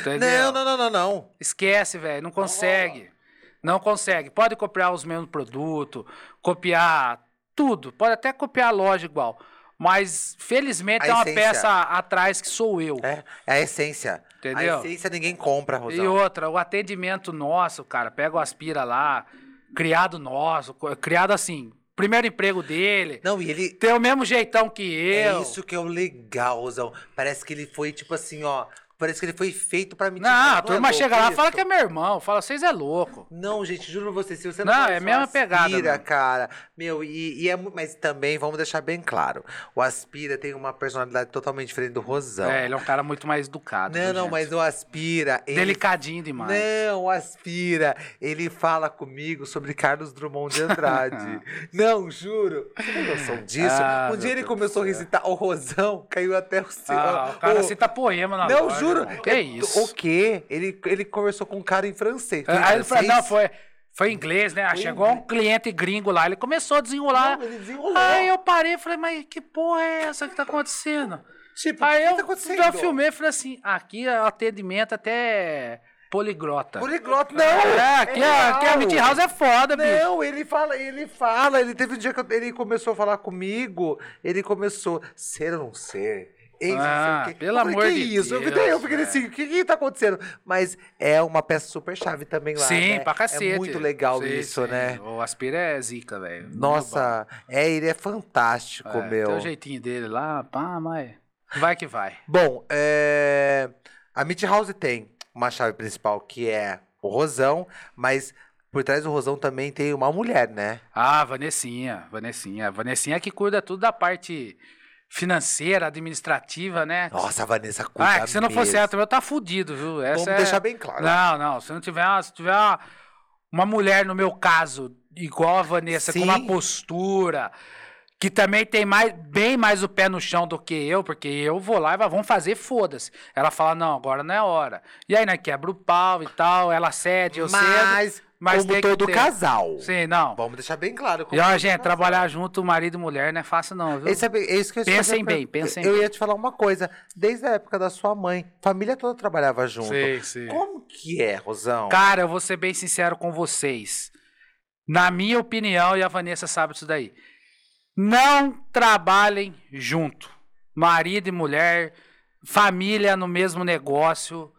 [SPEAKER 2] Entendeu?
[SPEAKER 1] Não, não, não, não, não.
[SPEAKER 2] Esquece, velho, não consegue. Não consegue. Pode copiar os mesmos produtos, copiar tudo. Pode até copiar a loja igual. Mas, felizmente,
[SPEAKER 1] A
[SPEAKER 2] tem uma
[SPEAKER 1] essência.
[SPEAKER 2] peça atrás que sou eu.
[SPEAKER 1] É, é a essência.
[SPEAKER 2] Entendeu?
[SPEAKER 1] A essência ninguém compra, Rosão.
[SPEAKER 2] E outra, o atendimento nosso, cara, pega o aspira lá, criado nosso, criado assim, primeiro emprego dele,
[SPEAKER 1] Não, e ele.
[SPEAKER 2] tem o mesmo jeitão que eu.
[SPEAKER 1] É isso que é o legal, Rosão. Parece que ele foi, tipo assim, ó. Parece que ele foi feito pra me
[SPEAKER 2] Não,
[SPEAKER 1] tirar.
[SPEAKER 2] a
[SPEAKER 1] é
[SPEAKER 2] turma
[SPEAKER 1] louco
[SPEAKER 2] chega lá e fala que é meu irmão, fala, vocês é louco.
[SPEAKER 1] Não, gente, juro você, se você não,
[SPEAKER 2] Não, é a mesma pegada,
[SPEAKER 1] Aspira, cara. Meu, e, e é mas também vamos deixar bem claro. O Aspira tem uma personalidade totalmente diferente do Rosão.
[SPEAKER 2] É, ele é um cara muito mais educado.
[SPEAKER 1] Não, não,
[SPEAKER 2] gente?
[SPEAKER 1] mas o Aspira, ele
[SPEAKER 2] Delicadinho demais.
[SPEAKER 1] Não, o Aspira, ele fala comigo sobre Carlos Drummond de Andrade. [LAUGHS] não, juro. Você tem noção disso?
[SPEAKER 2] Ah,
[SPEAKER 1] um dia ele começou a recitar o Rosão, caiu até o céu.
[SPEAKER 2] Ah, o cara
[SPEAKER 1] O-
[SPEAKER 2] cita poema na
[SPEAKER 1] Não, juro.
[SPEAKER 2] Irmão. Que
[SPEAKER 1] É-
[SPEAKER 2] isso?
[SPEAKER 1] O quê? Ele, ele conversou com um cara em francês. Em
[SPEAKER 2] Aí ele falou, não, foi, foi inglês, né? Chegou um cliente gringo lá, ele começou a desenrolar.
[SPEAKER 1] Não, ele desenrolou.
[SPEAKER 2] Aí eu parei e falei, mas que porra é essa que tá acontecendo?
[SPEAKER 1] Tipo,
[SPEAKER 2] Aí eu
[SPEAKER 1] tá
[SPEAKER 2] já filmei e falei assim, aqui é atendimento até poligrota.
[SPEAKER 1] Poliglota, não.
[SPEAKER 2] É, aqui, é, aqui a
[SPEAKER 1] real.
[SPEAKER 2] Meet House é foda, bicho.
[SPEAKER 1] Não, ele fala, ele fala. Ele teve um dia que eu- ele começou a falar comigo. Ele começou, ser ou não ser, ex,
[SPEAKER 2] Ah, pelo
[SPEAKER 1] falei,
[SPEAKER 2] amor
[SPEAKER 1] que
[SPEAKER 2] de
[SPEAKER 1] isso? eu
[SPEAKER 2] Deus,
[SPEAKER 1] eu fiquei
[SPEAKER 2] velho.
[SPEAKER 1] assim, o que que tá acontecendo? Mas é uma peça super chave também lá,
[SPEAKER 2] Sim,
[SPEAKER 1] né?
[SPEAKER 2] pra cacete.
[SPEAKER 1] É muito legal
[SPEAKER 2] Sim,
[SPEAKER 1] isso,
[SPEAKER 2] sim.
[SPEAKER 1] né?
[SPEAKER 2] O Aspira é zica, velho.
[SPEAKER 1] Nossa, é, ele é fantástico,
[SPEAKER 2] É,
[SPEAKER 1] meu.
[SPEAKER 2] Tem o jeitinho dele lá, pá, mas vai que vai.
[SPEAKER 1] Bom, é... a Meat House tem uma chave principal que é o Rosão, mas por trás do Rosão também tem uma mulher, né?
[SPEAKER 2] Ah, Vanessinha, Vanessinha. Vanessinha é que cuida tudo da parte financeira, administrativa, né?
[SPEAKER 1] Nossa, a Vanessa cuida
[SPEAKER 2] ah, é que se não fosse
[SPEAKER 1] mesmo.
[SPEAKER 2] ela também, eu tá fudido, viu? Essa
[SPEAKER 1] Vamos
[SPEAKER 2] é-
[SPEAKER 1] deixar bem claro.
[SPEAKER 2] Não, não. Se não tiver, uma- se tiver uma, uma mulher, no meu caso, igual a Vanessa,
[SPEAKER 1] Sim.
[SPEAKER 2] com uma postura, que também tem mais, bem mais o pé no chão do que eu, porque eu vou lá e vamos fazer, foda-se. Ela fala, não, agora não é hora. E aí, né, quebra o pau e tal, ela cede, eu cedo.
[SPEAKER 1] Mas, como todo
[SPEAKER 2] ter.
[SPEAKER 1] casal.
[SPEAKER 2] Sim, não.
[SPEAKER 1] Vamos deixar bem claro.
[SPEAKER 2] E ó, gente,
[SPEAKER 1] casal.
[SPEAKER 2] trabalhar junto, marido e mulher, não é fácil não, viu?
[SPEAKER 1] Esse é, isso que eu
[SPEAKER 2] Pensem bem,
[SPEAKER 1] pra-
[SPEAKER 2] pensem
[SPEAKER 1] Eu
[SPEAKER 2] bem.
[SPEAKER 1] ia te falar uma coisa. Desde a época da sua mãe, família toda trabalhava junto.
[SPEAKER 2] Sim, sim.
[SPEAKER 1] Como que é, Rosão?
[SPEAKER 2] Cara, eu vou ser bem sincero com vocês. Na minha opinião, e a Vanessa sabe disso daí. Não trabalhem junto. Marido e mulher, família no mesmo negócio.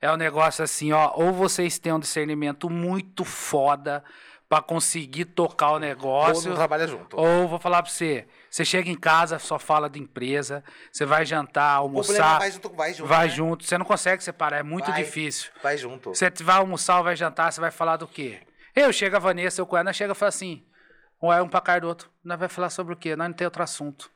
[SPEAKER 2] É um negócio assim, ó. Ou vocês têm um discernimento muito foda pra conseguir tocar o
[SPEAKER 1] Ou
[SPEAKER 2] negócio.
[SPEAKER 1] não trabalha junto.
[SPEAKER 2] Ou vou falar pra você, você chega em casa, só fala de empresa, você vai jantar,
[SPEAKER 1] o problema
[SPEAKER 2] almoçar,
[SPEAKER 1] vai junto, vai junto.
[SPEAKER 2] vai
[SPEAKER 1] né?
[SPEAKER 2] junto, você não consegue separar, é muito
[SPEAKER 1] Vai.
[SPEAKER 2] difícil.
[SPEAKER 1] Vai junto.
[SPEAKER 2] Você vai almoçar ou vai jantar, você vai falar do quê? Eu chego a Vanessa, eu com ela, chega e fala assim, um é um pra cara do outro, nós vai falar sobre o quê? Nós não tem outro assunto.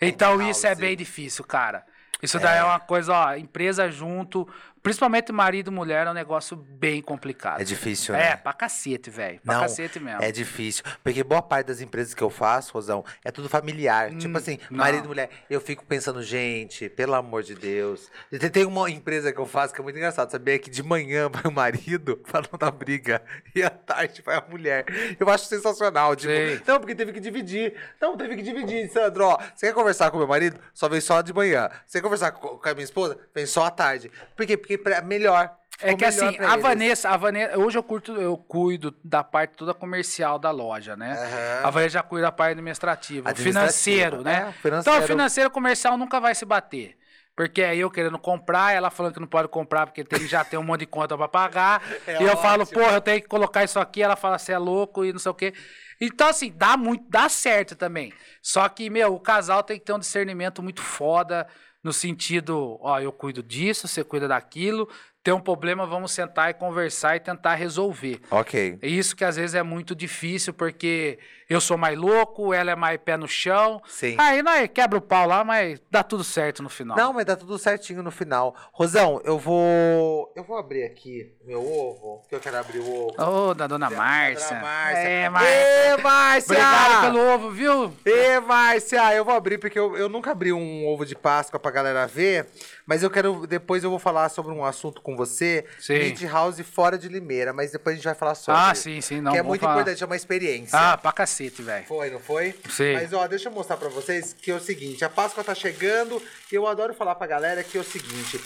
[SPEAKER 2] Então isso é bem difícil, cara. Isso daí é uma coisa, ó, empresa junto, principalmente marido e mulher, é um negócio bem complicado.
[SPEAKER 1] É difícil,
[SPEAKER 2] É,
[SPEAKER 1] né?
[SPEAKER 2] pra cacete, velho. Pra
[SPEAKER 1] Não,
[SPEAKER 2] cacete mesmo.
[SPEAKER 1] É difícil. Porque boa parte das empresas que eu faço, Rosão, é tudo familiar. tipo assim,
[SPEAKER 2] Hum, não.
[SPEAKER 1] marido e mulher. Eu fico pensando, gente, pelo amor de Deus. Tem uma empresa que eu faço que é muito engraçado. Sabia que de manhã [LAUGHS] vai o marido pra não dar briga. E à tarde vai a mulher. Eu acho sensacional. Tipo,
[SPEAKER 2] Sei.
[SPEAKER 1] não, porque teve que dividir. Não, teve que dividir, Sandro. Ó, você quer conversar com meu marido? Só vem só de manhã. Você quer conversar com com a minha esposa? Vem só à tarde. Por quê? Porque pra, melhor.
[SPEAKER 2] É
[SPEAKER 1] Ficou
[SPEAKER 2] que
[SPEAKER 1] melhor
[SPEAKER 2] assim, a. Vanessa, a Vanessa, hoje eu curto, eu cuido da parte toda comercial da loja, né?
[SPEAKER 1] Aham.
[SPEAKER 2] A Vanessa já cuida da parte administrativa, financeiro, né?
[SPEAKER 1] é, financeiro.
[SPEAKER 2] Então, financeiro comercial nunca vai se bater. Porque é eu querendo comprar, ela falando que não pode comprar porque tem, já tem um monte de conta pra pagar. [LAUGHS]
[SPEAKER 1] É
[SPEAKER 2] e eu falo, porra, eu tenho que colocar isso aqui. Ela fala, você é louco e não sei o quê. Então, assim, dá muito, dá certo também. Só que, meu, o casal tem que ter um discernimento muito foda no sentido, ó, eu cuido disso, você cuida daquilo. Tem um problema, vamos sentar e conversar e tentar resolver.
[SPEAKER 1] Ok.
[SPEAKER 2] Isso que às vezes é muito difícil, porque eu sou mais louco, ela é mais pé no chão.
[SPEAKER 1] Sim.
[SPEAKER 2] Aí nós quebra o pau lá, mas dá tudo certo no final.
[SPEAKER 1] Não, mas dá tudo certinho no final. Rosão, eu vou. Eu vou abrir aqui meu ovo, porque eu quero abrir o ovo.
[SPEAKER 2] Ô, da dona Márcia.
[SPEAKER 1] Dona Márcia.
[SPEAKER 2] É, Márcia.
[SPEAKER 1] Ê, Márcia!
[SPEAKER 2] Obrigado pelo ovo, viu?
[SPEAKER 1] Ê, Márcia! Eu vou abrir porque eu, eu nunca abri um ovo de Páscoa pra galera ver, mas eu quero. Depois eu vou falar sobre um assunto com você.
[SPEAKER 2] Sim.
[SPEAKER 1] Meat House fora de Limeira, mas depois a gente vai falar sobre.
[SPEAKER 2] Ah, sim, sim. Não,
[SPEAKER 1] que é muito
[SPEAKER 2] falar.
[SPEAKER 1] importante, é uma experiência.
[SPEAKER 2] Ah, pra cacete, velho.
[SPEAKER 1] Foi, não foi?
[SPEAKER 2] Sim.
[SPEAKER 1] Mas ó, deixa eu mostrar pra vocês que é o seguinte, a Páscoa tá chegando e eu adoro falar pra galera que é o seguinte,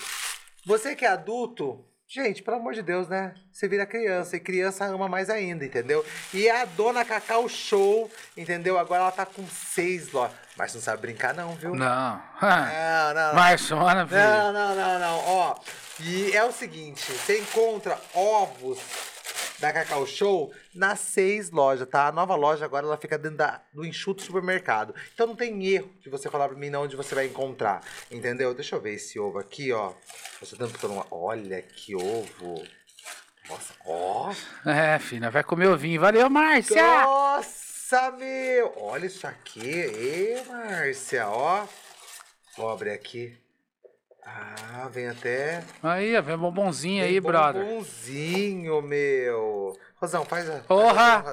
[SPEAKER 1] você que é adulto, gente, pelo amor de Deus, né? Você vira criança e criança ama mais ainda, entendeu? E a dona Cacau Show, entendeu? Agora ela tá com seis lojas. Mas não sabe brincar não, viu?
[SPEAKER 2] Não. [LAUGHS]
[SPEAKER 1] Não, não, não.
[SPEAKER 2] Marçona, filho.
[SPEAKER 1] Não, não, não, não. Ó, e é o seguinte, você encontra ovos da Cacau Show nas seis lojas, tá? A nova loja agora ela fica dentro da- do enxuto supermercado. Então não tem erro de você falar pra mim não onde você vai encontrar, entendeu? Deixa eu ver esse ovo aqui, ó. Você tá uma... Olha que ovo. Nossa, ó.
[SPEAKER 2] É, filha, vai comer ovinho. Valeu, Márcia.
[SPEAKER 1] Nossa, meu! Olha isso aqui. Ê, Márcia, ó. Vou abrir aqui. Ah, vem até.
[SPEAKER 2] Aí, vem bombonzinho aí, brother.
[SPEAKER 1] Bombonzinho, meu. Rosão, faz a.
[SPEAKER 2] Porra!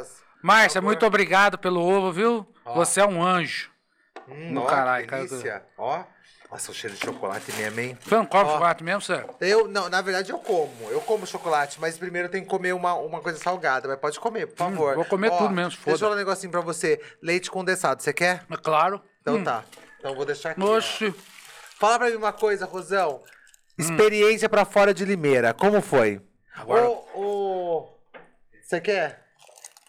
[SPEAKER 2] Márcia, muito obrigado pelo ovo, viu?
[SPEAKER 1] Ó.
[SPEAKER 2] Você é um anjo.
[SPEAKER 1] Hum,
[SPEAKER 2] No
[SPEAKER 1] ó,
[SPEAKER 2] caralho,
[SPEAKER 1] que
[SPEAKER 2] cara.
[SPEAKER 1] delícia. Ó. Nossa, o cheiro de chocolate mesmo, hein?
[SPEAKER 2] Você não come
[SPEAKER 1] Ó.
[SPEAKER 2] chocolate mesmo, você?
[SPEAKER 1] Eu, não, na verdade eu como. Eu como chocolate, mas primeiro tem que comer uma, uma coisa salgada. Mas pode comer, por favor.
[SPEAKER 2] Hum, vou comer tudo mesmo,
[SPEAKER 1] Deixa eu
[SPEAKER 2] foda.
[SPEAKER 1] falar um negocinho pra você. Leite condensado, você quer?
[SPEAKER 2] É claro.
[SPEAKER 1] Então
[SPEAKER 2] Hum.
[SPEAKER 1] tá. Então eu vou deixar aqui. ó. Fala pra mim uma coisa, Rosão.
[SPEAKER 2] Hum.
[SPEAKER 1] Experiência pra fora de Limeira, como foi?
[SPEAKER 2] Agora-
[SPEAKER 1] Ô, ô. Você quer?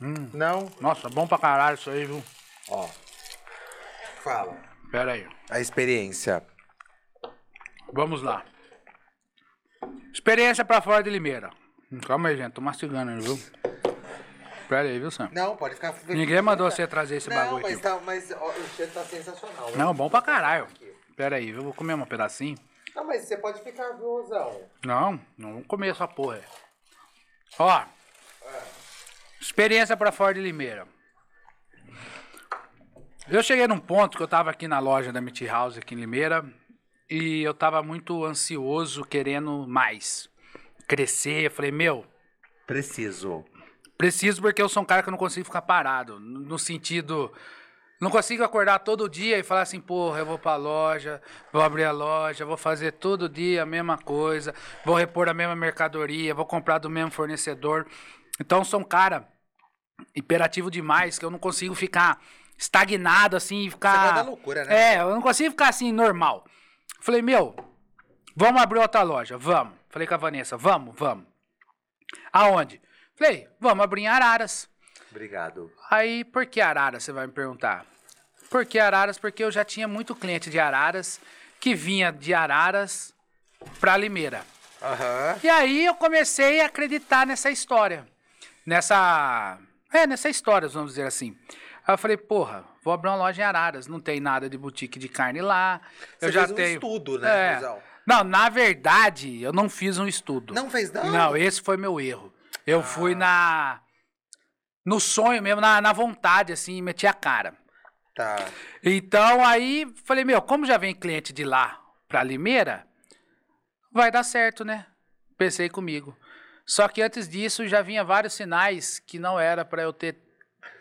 [SPEAKER 2] Hum.
[SPEAKER 1] Não?
[SPEAKER 2] Nossa, bom pra caralho isso aí, viu?
[SPEAKER 1] Ó. Fala.
[SPEAKER 2] Pera aí.
[SPEAKER 1] A experiência.
[SPEAKER 2] Vamos lá. Experiência pra fora de Limeira. Calma aí, gente. Tô mastigando aí, viu? Pera aí, viu, Sam?
[SPEAKER 1] Não, pode ficar.
[SPEAKER 2] Ninguém mandou você trazer esse
[SPEAKER 1] Não,
[SPEAKER 2] bagulho
[SPEAKER 1] mas,
[SPEAKER 2] aqui.
[SPEAKER 1] tá, mas ó, o cheiro tá sensacional. né?
[SPEAKER 2] Não, bom pra caralho. Pera aí, eu vou comer um pedacinho.
[SPEAKER 1] Não, mas você pode ficar, viu, Rosão?
[SPEAKER 2] Não, não vou comer essa porra. Ó. Experiência pra fora de Limeira. Eu cheguei num ponto que eu tava aqui na loja da Meat House aqui em Limeira e eu tava muito ansioso, querendo mais. Crescer. Eu falei, meu,
[SPEAKER 1] Preciso.
[SPEAKER 2] Preciso porque eu sou um cara que eu não consigo ficar parado. No sentido. Não consigo acordar todo dia e falar assim, porra, eu vou pra loja, vou abrir a loja, vou fazer todo dia a mesma coisa, vou repor a mesma mercadoria, vou comprar do mesmo fornecedor. Então sou um cara imperativo demais que eu não consigo ficar estagnado assim e ficar.
[SPEAKER 1] Você gosta da loucura, né?
[SPEAKER 2] É, eu não consigo ficar assim normal. Falei, meu, vamos abrir outra loja, vamos. Falei com a Vanessa, vamos, vamos. Aonde? Falei, vamos abrir em Araras.
[SPEAKER 1] Obrigado.
[SPEAKER 2] Aí, por que Araras, você vai me perguntar? Por que Araras? Porque eu já tinha muito cliente de Araras que vinha de Araras pra Limeira.
[SPEAKER 1] Aham.
[SPEAKER 2] E aí eu comecei a acreditar nessa história. Nessa. É, nessa história, vamos dizer assim. Aí eu falei, porra, vou abrir uma loja em Araras. Não tem nada de boutique de carne lá.
[SPEAKER 1] Você
[SPEAKER 2] eu já
[SPEAKER 1] um
[SPEAKER 2] tenho.
[SPEAKER 1] estudo, né,
[SPEAKER 2] É. Não, na verdade, eu não fiz um estudo.
[SPEAKER 1] Não fez não?
[SPEAKER 2] Não, esse foi meu erro. Eu fui na. No sonho mesmo, na, na vontade, assim, meti a cara.
[SPEAKER 1] Tá.
[SPEAKER 2] Então aí falei, meu, como já vem cliente de lá pra Limeira, vai dar certo, né? Pensei comigo. Só que antes disso já vinha vários sinais que não era pra eu ter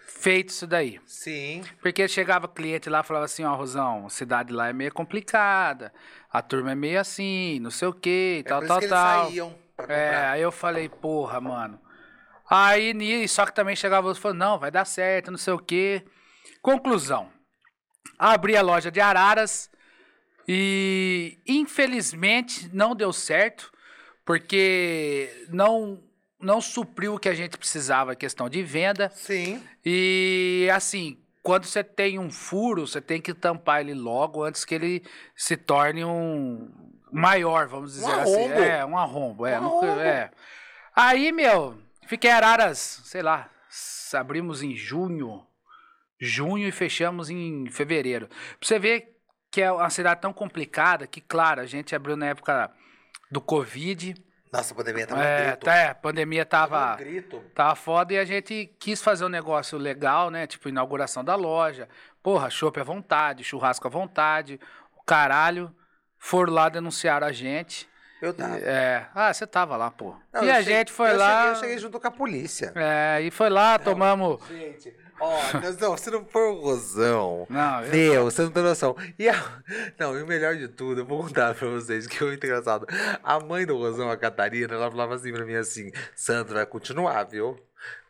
[SPEAKER 2] feito isso daí.
[SPEAKER 1] Sim.
[SPEAKER 2] Porque chegava cliente lá e falava assim, ó, Rosão, a cidade lá é meio complicada, a turma é meio assim, não sei o quê,
[SPEAKER 1] É
[SPEAKER 2] tal, tal, tal.
[SPEAKER 1] saíam pra
[SPEAKER 2] É, aí eu falei, porra, mano. Aí, só que também chegava outro falou, não, vai dar certo, não sei o quê. Conclusão. Abri a loja de Araras e, infelizmente, não deu certo, porque não, não supriu o que a gente precisava, questão de venda.
[SPEAKER 1] Sim.
[SPEAKER 2] E, assim, quando você tem um furo, você tem que tampar ele logo antes que ele se torne um maior, vamos dizer assim.
[SPEAKER 1] arrombo.
[SPEAKER 2] É, um arrombo. É,
[SPEAKER 1] Um arrombo.
[SPEAKER 2] é. Aí, meu, fiquei em Araras, sei lá, abrimos em junho, junho e fechamos em fevereiro. Pra você ver que é uma cidade tão complicada que, claro, a gente abriu na época do Covid.
[SPEAKER 1] Nossa, a pandemia tava um
[SPEAKER 2] é,
[SPEAKER 1] grito.
[SPEAKER 2] tá, a pandemia
[SPEAKER 1] Tava
[SPEAKER 2] tava...
[SPEAKER 1] um grito.
[SPEAKER 2] Tava foda e a gente quis fazer um negócio legal, né? Tipo, inauguração da loja. Porra, chopp à vontade, churrasco à vontade. O caralho. Foram lá denunciar a gente.
[SPEAKER 1] Eu tava.
[SPEAKER 2] É. Ah, você tava lá, pô.
[SPEAKER 1] Não,
[SPEAKER 2] e a
[SPEAKER 1] cheguei-
[SPEAKER 2] gente foi
[SPEAKER 1] eu
[SPEAKER 2] lá.
[SPEAKER 1] Cheguei, eu cheguei junto com a polícia.
[SPEAKER 2] É, e foi lá, tomamos.
[SPEAKER 1] Gente, ó, não, se não for o Rosão.
[SPEAKER 2] Não, eu-
[SPEAKER 1] Meu, você não tem noção. E a... Não, e o melhor de tudo, eu vou contar pra vocês, que foi muito engraçado. A mãe do Rosão, a Catarina, ela falava assim pra mim assim, Sandro, vai continuar, viu?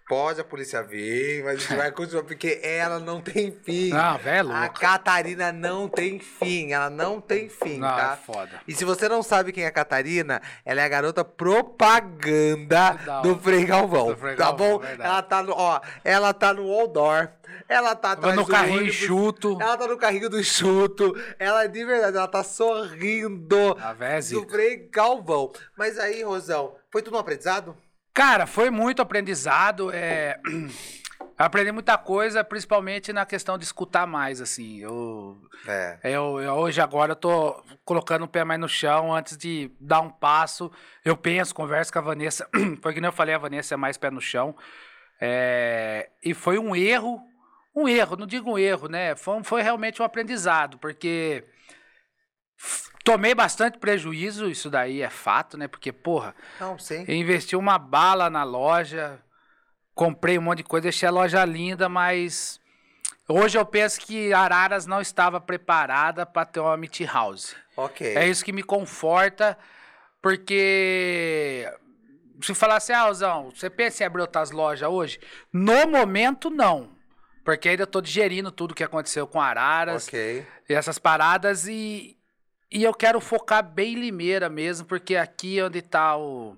[SPEAKER 1] Pode a polícia vir, mas a gente vai continuar, porque ela não tem fim.
[SPEAKER 2] Não, velho,
[SPEAKER 1] A
[SPEAKER 2] louca.
[SPEAKER 1] Catarina não tem fim, ela não tem fim,
[SPEAKER 2] Não,
[SPEAKER 1] tá?
[SPEAKER 2] é foda.
[SPEAKER 1] E se você não sabe quem é a Catarina, ela é a garota propaganda
[SPEAKER 2] Da
[SPEAKER 1] do. Frei Galvão,
[SPEAKER 2] Do Frei
[SPEAKER 1] tá
[SPEAKER 2] Galvão,
[SPEAKER 1] bom?
[SPEAKER 2] verdade.
[SPEAKER 1] Ela tá no, ó, ela tá no outdoor, ela tá atrás
[SPEAKER 2] no carrinho
[SPEAKER 1] ônibus,
[SPEAKER 2] enxuto.
[SPEAKER 1] Ela tá no carrinho do chuto, ela de verdade, ela tá sorrindo
[SPEAKER 2] A é
[SPEAKER 1] do. Frei Galvão. Mas aí, Rosão, foi tudo um aprendizado?
[SPEAKER 2] Cara, foi muito aprendizado. É... [CLEARS THROAT] Aprendi muita coisa, principalmente na questão de escutar mais, assim. Eu,
[SPEAKER 1] É.
[SPEAKER 2] eu, eu hoje agora eu tô colocando o pé mais no chão antes de dar um passo. Eu penso, converso com a Vanessa. [CLEARS THROAT] Porque nem eu falei, a Vanessa é mais pé no chão. É, E foi um erro, um erro, não digo um erro, né? Foi, foi realmente um aprendizado, porque tomei bastante prejuízo, isso daí é fato, né? Porque, porra,
[SPEAKER 1] Não,
[SPEAKER 2] eu investi uma bala na loja, comprei um monte de coisa, deixei a loja linda, mas hoje eu penso que Araras não estava preparada para ter uma meat house.
[SPEAKER 1] Ok.
[SPEAKER 2] É isso que me conforta, porque se falasse, ah, Zão, você pensa em abrir outras lojas hoje? No momento, não. Porque ainda estou digerindo tudo que aconteceu com Araras
[SPEAKER 1] Ok.
[SPEAKER 2] e essas paradas e, e eu quero focar bem em Limeira mesmo, porque aqui é onde tá o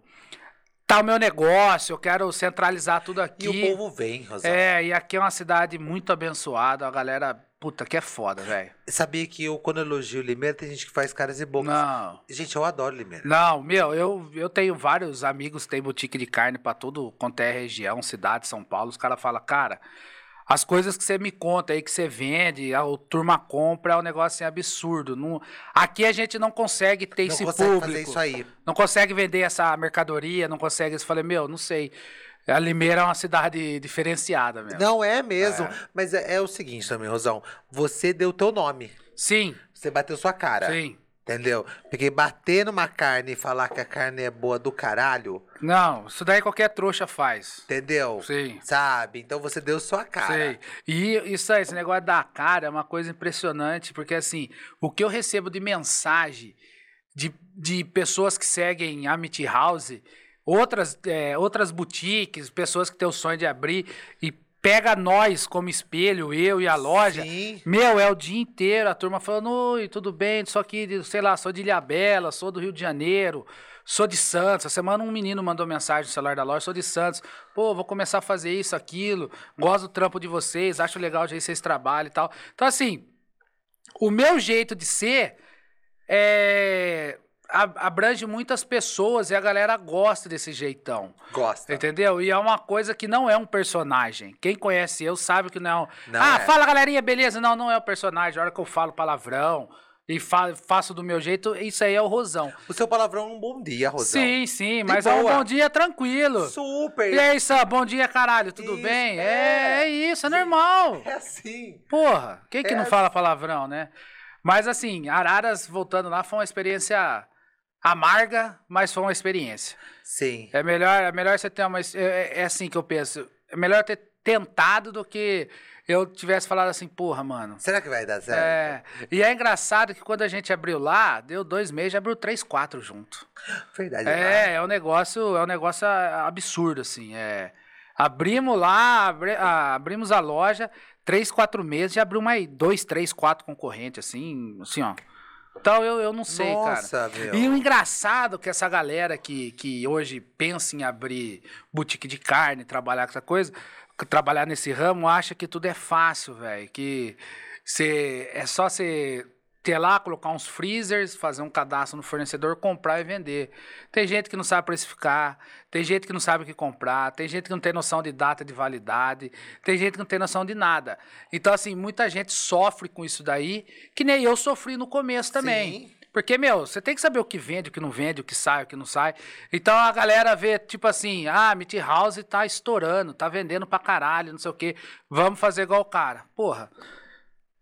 [SPEAKER 2] tá o meu negócio, eu quero centralizar tudo aqui.
[SPEAKER 1] E o povo vem, Rosão.
[SPEAKER 2] É, e aqui é uma cidade muito abençoada, a galera puta, que é foda, velho.
[SPEAKER 1] Sabia que eu, quando elogio Limeira, tem gente que faz caras e bocas.
[SPEAKER 2] Não.
[SPEAKER 1] Gente, eu adoro Limeira.
[SPEAKER 2] Não, meu, eu, eu tenho vários amigos que têm boutique de carne pra tudo quanto é região, cidade, São Paulo. Os caras falam, cara, as coisas que você me conta aí, que você vende, a o turma compra, é um negócio assim, absurdo. Não, aqui a gente não consegue ter
[SPEAKER 1] não
[SPEAKER 2] esse
[SPEAKER 1] consegue
[SPEAKER 2] público.
[SPEAKER 1] fazer isso aí.
[SPEAKER 2] Não consegue vender essa mercadoria, não consegue. Eu falei, meu, não sei. A Limeira é uma cidade diferenciada mesmo.
[SPEAKER 1] Não é mesmo.
[SPEAKER 2] É.
[SPEAKER 1] Mas é, é o seguinte também, Rosão. Você deu teu nome.
[SPEAKER 2] Sim,
[SPEAKER 1] Você bateu sua cara.
[SPEAKER 2] sim.
[SPEAKER 1] Entendeu? Porque bater numa carne e falar que a carne é boa do caralho,
[SPEAKER 2] Não, isso daí qualquer trouxa faz.
[SPEAKER 1] entendeu?
[SPEAKER 2] Sim.
[SPEAKER 1] Sabe? Então você deu sua cara.
[SPEAKER 2] Sei. E isso aí, esse negócio da cara é uma coisa impressionante, porque assim, o que eu recebo de mensagem de, de pessoas que seguem Amity House, outras, é, outras boutiques, pessoas que têm o sonho de abrir e pega nós como espelho, eu e a loja.
[SPEAKER 1] Sim.
[SPEAKER 2] Meu, é o dia inteiro a turma falando, oi, tudo bem, só que, sei lá, sou de Ilhabela, sou do Rio de Janeiro, sou de Santos. Essa semana um menino mandou mensagem no celular da loja, sou de Santos. Pô, vou começar a fazer isso, aquilo, gosto do trampo de vocês, acho legal o jeito que vocês trabalham e tal. Então, assim, o meu jeito de ser é, a- abrange muitas pessoas e a galera gosta desse jeitão.
[SPEAKER 1] Gosta.
[SPEAKER 2] Entendeu? E é uma coisa que não é um personagem. Quem conhece eu sabe que não é um.
[SPEAKER 1] Não
[SPEAKER 2] ah,
[SPEAKER 1] é.
[SPEAKER 2] fala galerinha, beleza? Não, não é o personagem. A hora que eu falo palavrão e fa- faço do meu jeito, isso aí é o Rosão.
[SPEAKER 1] O seu palavrão é um bom dia, Rosão.
[SPEAKER 2] Sim, sim, mas é um bom dia tranquilo.
[SPEAKER 1] Super.
[SPEAKER 2] E aí, Sam, bom dia, caralho, tudo
[SPEAKER 1] Isso,
[SPEAKER 2] bem?
[SPEAKER 1] é.
[SPEAKER 2] É, é isso, é normal.
[SPEAKER 1] É assim.
[SPEAKER 2] Porra, quem que
[SPEAKER 1] É
[SPEAKER 2] não
[SPEAKER 1] assim.
[SPEAKER 2] fala palavrão, né? Mas assim, Araras, voltando lá, foi uma experiência amarga, mas foi uma experiência.
[SPEAKER 1] Sim.
[SPEAKER 2] É melhor, é melhor você ter uma. É, é assim que eu penso. É melhor ter tentado do que eu tivesse falado assim, porra, mano.
[SPEAKER 1] Será que vai dar certo?
[SPEAKER 2] É, e é engraçado que quando a gente abriu lá, deu dois meses, já abriu três, quatro junto.
[SPEAKER 1] Verdade.
[SPEAKER 2] É, é um negócio, é um negócio ah, absurdo, assim. É. Abrimos lá, abri- ah, abrimos a loja, três, quatro meses, já abriu mais dois, três, quatro concorrentes, assim, assim, ó. Então eu, eu não sei, cara.
[SPEAKER 1] Nossa, meu.
[SPEAKER 2] E o engraçado é que essa galera que, que hoje pensa em abrir boutique de carne, trabalhar com essa coisa, trabalhar nesse ramo, acha que tudo é fácil, velho. Que cê, é só você ter lá, colocar uns freezers, fazer um cadastro no fornecedor, comprar e vender. Tem gente que não sabe precificar, tem gente que não sabe o que comprar, tem gente que não tem noção de data de validade, tem gente que não tem noção de nada. Então, assim, muita gente sofre com isso daí, que nem eu sofri no começo também.
[SPEAKER 1] Sim.
[SPEAKER 2] Porque, meu, você tem que saber o que vende, o que não vende, o que sai, o que não sai. Então a galera vê, tipo assim, ah, Meat House tá estourando, tá vendendo pra caralho, não sei o quê. Vamos fazer igual o cara. Porra,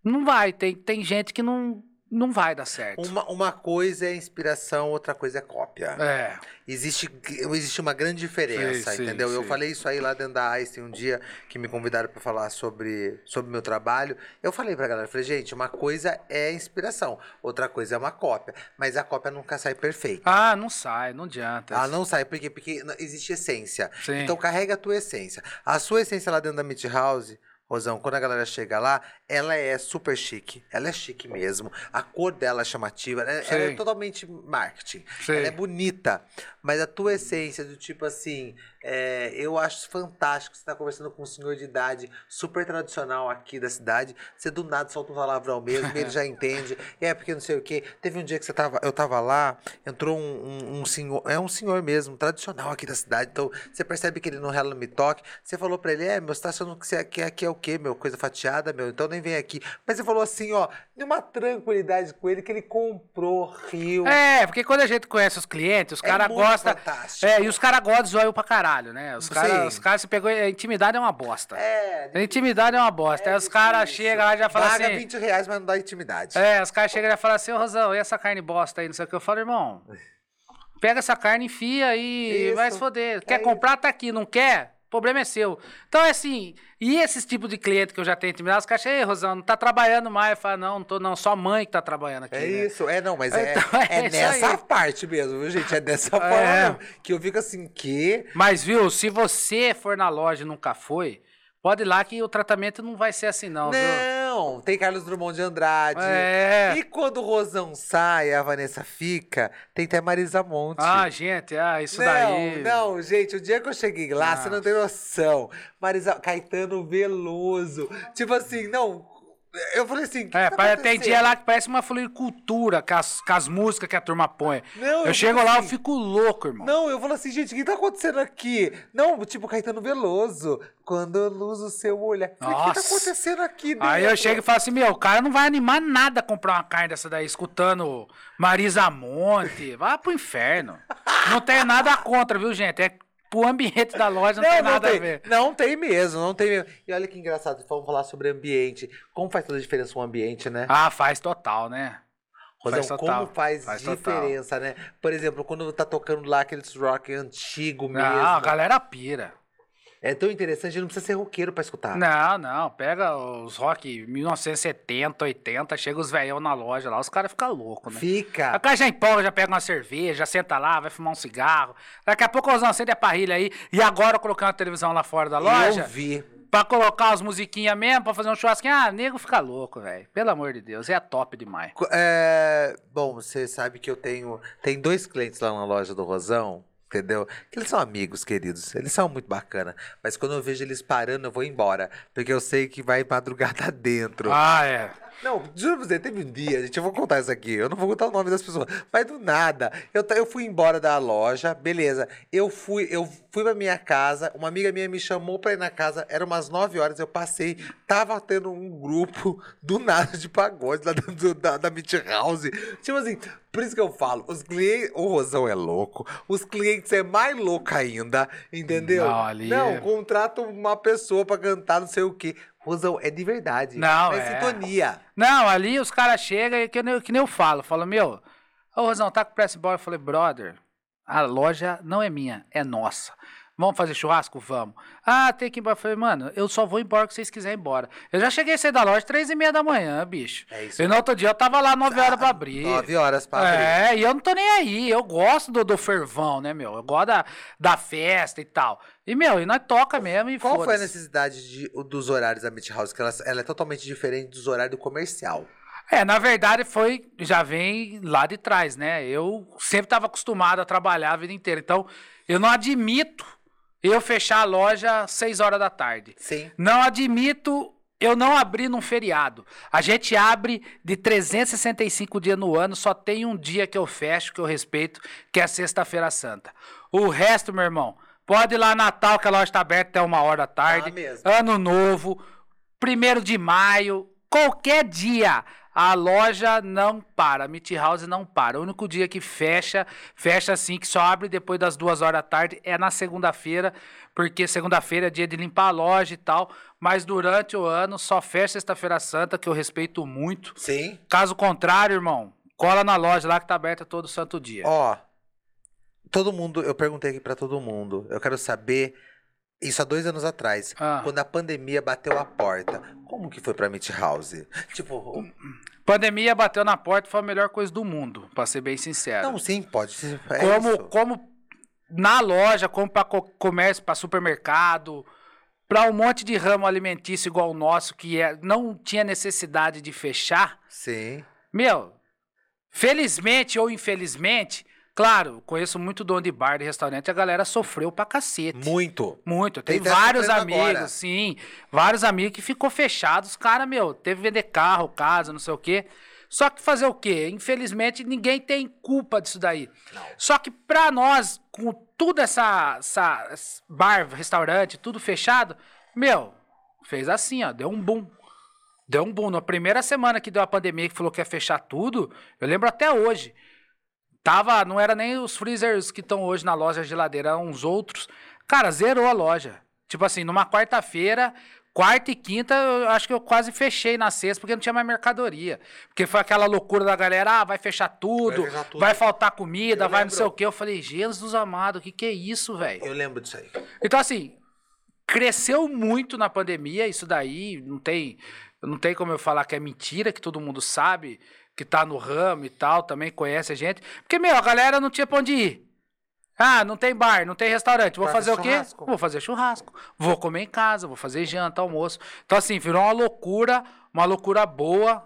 [SPEAKER 2] não vai. Tem, tem gente que não, não vai dar certo.
[SPEAKER 1] Uma, uma coisa é inspiração, outra coisa é cópia.
[SPEAKER 2] É.
[SPEAKER 1] Existe, existe uma grande diferença,
[SPEAKER 2] Sim, sim,
[SPEAKER 1] entendeu? Eu
[SPEAKER 2] sim.
[SPEAKER 1] falei isso aí lá dentro da Einstein um dia que me convidaram para falar sobre sobre meu trabalho. Eu falei pra galera, falei, gente, uma coisa é inspiração, outra coisa é uma cópia, mas a cópia nunca sai perfeita.
[SPEAKER 2] Ah, não sai, não adianta.
[SPEAKER 1] Ela não sai? Porque n- existe essência.
[SPEAKER 2] Sim.
[SPEAKER 1] Então carrega a tua essência. A sua essência lá dentro da Meat House, Rosão, quando a galera chega lá, ela é super chique. Ela é chique mesmo. A cor dela é chamativa. Ela, ela é totalmente marketing.
[SPEAKER 2] Sim.
[SPEAKER 1] Ela é bonita. Mas a tua essência, do tipo assim, é, eu acho fantástico. Você tá conversando com um senhor de idade super tradicional aqui da cidade. Você do nada solta um palavrão mesmo, ele [LAUGHS] já entende. É porque não sei o quê. Teve um dia que você tava, eu tava lá, entrou um, um- um senhor, é um senhor mesmo, tradicional aqui da cidade. Então você percebe que ele não rela no me toque. Você falou pra ele, é, meu, você tá achando que você aqui, aqui é o quê, meu? Coisa fatiada, meu? Então nem vem aqui. Mas você falou assim, ó, de uma tranquilidade com ele que ele comprou, riu.
[SPEAKER 2] É, porque quando a gente conhece os clientes, os
[SPEAKER 1] É
[SPEAKER 2] caras
[SPEAKER 1] muito
[SPEAKER 2] gostam.
[SPEAKER 1] fantástico.
[SPEAKER 2] É, e os caras gostam de eu pra caralho, né? Os caras, os caras se pegou. A intimidade é uma bosta.
[SPEAKER 1] É,
[SPEAKER 2] A intimidade é uma bosta. Aí os caras chegam lá e já falam
[SPEAKER 1] Paga
[SPEAKER 2] assim.
[SPEAKER 1] 20 reais, mas não dá intimidade.
[SPEAKER 2] É, os caras chegam e já falam assim, ô Rosão, e essa carne bosta aí, não sei o que. Eu falo, irmão, [LAUGHS] pega essa carne, enfia e
[SPEAKER 1] Isso.
[SPEAKER 2] vai se foder. Quer
[SPEAKER 1] É
[SPEAKER 2] comprar, tá aqui, não quer? O problema é seu. Então, é assim, e esses tipos de cliente que eu já tenho intimidade, os caras ei, Rosão, não tá trabalhando mais. Eu falo, não, não tô não, só a mãe que tá trabalhando aqui.
[SPEAKER 1] É
[SPEAKER 2] né?
[SPEAKER 1] isso, é não, mas é,
[SPEAKER 2] Então, [LAUGHS] é
[SPEAKER 1] é nessa
[SPEAKER 2] aí.
[SPEAKER 1] parte mesmo, viu, gente? É dessa forma
[SPEAKER 2] É.
[SPEAKER 1] mesmo, que eu fico assim, que...
[SPEAKER 2] Mas, viu, se você for na loja e nunca foi, pode ir lá que o tratamento não vai ser assim, não, viu?
[SPEAKER 1] Não, tem Carlos Drummond de Andrade.
[SPEAKER 2] É.
[SPEAKER 1] E quando o Rosão sai e a Vanessa fica, tem até Marisa Monte.
[SPEAKER 2] Ah, gente, ah, isso
[SPEAKER 1] não,
[SPEAKER 2] daí.
[SPEAKER 1] não, gente, o dia que eu cheguei lá,
[SPEAKER 2] Ah.
[SPEAKER 1] você não tem noção. Marisa, Caetano Veloso. Tipo assim, não. Eu falei assim,
[SPEAKER 2] É,
[SPEAKER 1] tá
[SPEAKER 2] tem dia lá que parece uma floricultura, com as, com as músicas que a turma põe.
[SPEAKER 1] Não,
[SPEAKER 2] eu
[SPEAKER 1] eu
[SPEAKER 2] chego lá, eu
[SPEAKER 1] assim-
[SPEAKER 2] fico louco, irmão.
[SPEAKER 1] Não, eu falo assim, gente, o que tá acontecendo aqui? Não, tipo Caetano Veloso, quando eu luz o seu olhar. O que tá acontecendo aqui
[SPEAKER 2] Aí eu
[SPEAKER 1] dentro?
[SPEAKER 2] chego e falo assim, meu, o cara não vai animar nada a comprar uma carne dessa daí, escutando Marisa Monte. Vai pro inferno. Não tem nada contra, viu, gente? É pro ambiente da loja, não, tem nada
[SPEAKER 1] tem,
[SPEAKER 2] a ver.
[SPEAKER 1] Não tem mesmo, não tem mesmo. E olha que engraçado, vamos falar sobre ambiente. Como faz toda a diferença um ambiente, né?
[SPEAKER 2] Ah, faz total, né?
[SPEAKER 1] Rosão,
[SPEAKER 2] faz total,
[SPEAKER 1] como faz,
[SPEAKER 2] faz total.
[SPEAKER 1] diferença, né? Por exemplo, quando tá tocando lá aqueles rock antigo mesmo.
[SPEAKER 2] Não, a galera pira.
[SPEAKER 1] É tão interessante, não precisa ser roqueiro pra escutar.
[SPEAKER 2] Não, não, pega os rock 1970, 80, chega os velhão na loja lá, os caras ficam loucos, né?
[SPEAKER 1] Fica.
[SPEAKER 2] O cara já empolga, já pega uma cerveja, já senta lá, vai fumar um cigarro. Daqui a pouco o Rosão acende a parrilha aí. E agora eu coloquei uma televisão lá fora da loja.
[SPEAKER 1] Eu vi.
[SPEAKER 2] Pra colocar as musiquinhas mesmo, pra fazer um churrasquinho. Ah, nego fica louco, velho. Pelo amor de Deus, é top demais.
[SPEAKER 1] É, bom, você sabe que eu tenho. Tem dois clientes lá na loja do Rosão, entendeu? Eles são amigos, queridos. Eles são muito bacana. Mas quando eu vejo eles parando, eu vou embora. Porque eu sei que vai madrugada [LAUGHS] dentro.
[SPEAKER 2] Ah, é.
[SPEAKER 1] Não, juro pra você, teve um dia, gente, eu vou contar isso aqui, eu não vou contar o nome das pessoas, mas do nada, eu, eu fui embora da loja, beleza, eu fui, eu fui pra minha casa, uma amiga minha me chamou pra ir na casa, era umas 9 horas, eu passei, tava tendo um grupo do nada de pagode lá do, da, da Meat House, tipo assim, por isso que eu falo, os clientes, o Rosão é louco, os clientes é mais louco ainda, entendeu?
[SPEAKER 2] Não, ali
[SPEAKER 1] Não,
[SPEAKER 2] é-
[SPEAKER 1] contrata uma pessoa pra cantar não sei o quê. Rosão, é de verdade.
[SPEAKER 2] Não,
[SPEAKER 1] é.
[SPEAKER 2] é.
[SPEAKER 1] sintonia.
[SPEAKER 2] Não, ali os caras chegam e que nem, que nem eu falo. Falo, meu, ô Rosão, tá com pressa embora? Eu falei, brother, a loja não é minha, é nossa. Vamos fazer churrasco? Vamos. Ah, tem que ir embora. Eu falei, mano, eu só vou embora se vocês quiserem ir embora. Eu já cheguei a sair da loja três e meia da manhã, bicho.
[SPEAKER 1] É isso
[SPEAKER 2] E no outro dia eu tava lá nove horas pra abrir.
[SPEAKER 1] Nove horas pra abrir.
[SPEAKER 2] É, e eu não tô nem aí. Eu gosto do, do fervão, né, meu? Eu gosto da, da festa e tal. E, meu, e nós toca mesmo e
[SPEAKER 1] Qual foi a necessidade de- dos horários da Meat House? Que ela, ela é totalmente diferente dos horários do comercial.
[SPEAKER 2] É, na verdade foi, já vem lá de trás, né? Eu sempre estava acostumado a trabalhar a vida inteira. Então, eu não admito eu fechar a loja às 6 horas da tarde.
[SPEAKER 1] Sim.
[SPEAKER 2] Não admito eu não abrir num feriado. A gente abre de 365 dias no ano, só tem um dia que eu fecho, que eu respeito, que é Sexta-feira Santa. O resto, meu irmão, pode ir lá Natal, que a loja está aberta até uma hora da tarde.
[SPEAKER 1] Ah.
[SPEAKER 2] Ano Novo, primeiro de maio, qualquer dia. A loja não para, a Meat House não para. O único dia que fecha, fecha assim, que só abre depois das duas horas da tarde, é na segunda-feira, porque segunda-feira é dia de limpar a loja e tal. Mas durante o ano só fecha Sexta-feira Santa, que eu respeito muito.
[SPEAKER 1] Sim.
[SPEAKER 2] Caso contrário, irmão, cola na loja lá que tá aberta todo santo dia.
[SPEAKER 1] Ó, todo mundo, eu perguntei aqui pra todo mundo. Eu quero saber, isso há dois anos atrás,
[SPEAKER 2] Ah.
[SPEAKER 1] quando a pandemia bateu a porta, como que foi pra Meat House? Tipo,
[SPEAKER 2] Pandemia bateu na porta, foi a melhor coisa do mundo, pra ser bem sincero.
[SPEAKER 1] não, sim, pode. ser- É
[SPEAKER 2] como,
[SPEAKER 1] isso.
[SPEAKER 2] como na loja, como para comércio, para supermercado, para um monte de ramo alimentício igual o nosso, que é, não tinha necessidade de fechar.
[SPEAKER 1] Sim.
[SPEAKER 2] Meu, felizmente ou infelizmente, claro, conheço muito dono de bar, de restaurante, a galera sofreu pra cacete.
[SPEAKER 1] Muito.
[SPEAKER 2] Muito.
[SPEAKER 1] Tem
[SPEAKER 2] Tem vários amigos,
[SPEAKER 1] agora.
[SPEAKER 2] sim. Vários amigos que ficou fechado. Os caras, meu, teve que vender carro, casa, não sei o quê. Só que fazer o quê? Infelizmente, ninguém tem culpa disso daí. Só que pra nós, com tudo essa, essa bar, restaurante, tudo fechado, meu, fez assim, ó, deu um boom. Deu um boom. Na primeira semana que deu a pandemia, que falou que ia fechar tudo, eu lembro até hoje. Tava, não era nem os freezers que estão hoje na loja de geladeira, eram uns outros. Cara, zerou a loja. Tipo assim, numa quarta-feira, quarta e quinta, eu acho que eu quase fechei na sexta, porque não tinha mais mercadoria. Porque foi aquela loucura da galera, ah, vai fechar tudo, vai,
[SPEAKER 1] Vai fechar tudo.
[SPEAKER 2] faltar comida,
[SPEAKER 1] Eu
[SPEAKER 2] vai não
[SPEAKER 1] lembro.
[SPEAKER 2] sei o quê. Eu falei, Jesus amado, o que que é isso, velho?
[SPEAKER 1] Eu lembro disso aí.
[SPEAKER 2] Então, assim, cresceu muito na pandemia, isso daí não tem, não tem como eu falar que é mentira, que todo mundo sabe, que tá no ramo e tal, também conhece a gente. Porque, meu, a galera não tinha pra onde ir. Ah, não tem bar, não tem restaurante. Vou
[SPEAKER 1] Vai
[SPEAKER 2] fazer o
[SPEAKER 1] fazer
[SPEAKER 2] quê?
[SPEAKER 1] churrasco.
[SPEAKER 2] Vou fazer churrasco. Vou comer em casa, vou fazer janta, almoço. Então, assim, virou uma loucura, uma loucura boa,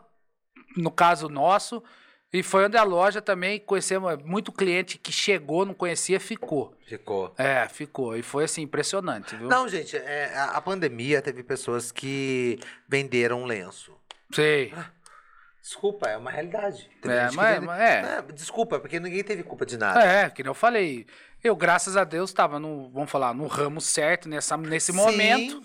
[SPEAKER 2] no caso nosso. E foi onde a loja também conhecemos muito cliente que chegou, não conhecia, ficou.
[SPEAKER 1] Ficou.
[SPEAKER 2] É, ficou. E foi assim, impressionante, viu?
[SPEAKER 1] Não, gente, é, a, a pandemia teve pessoas que venderam lenço.
[SPEAKER 2] Sei.
[SPEAKER 1] Desculpa, é uma realidade.
[SPEAKER 2] É,
[SPEAKER 1] gente que
[SPEAKER 2] mas-
[SPEAKER 1] teve-
[SPEAKER 2] mas é.
[SPEAKER 1] Não, Desculpa, porque ninguém teve culpa de nada.
[SPEAKER 2] É, que nem eu falei. Eu, graças a Deus, estava no, vamos falar, no ramo certo nessa, nesse
[SPEAKER 1] Sim.
[SPEAKER 2] momento.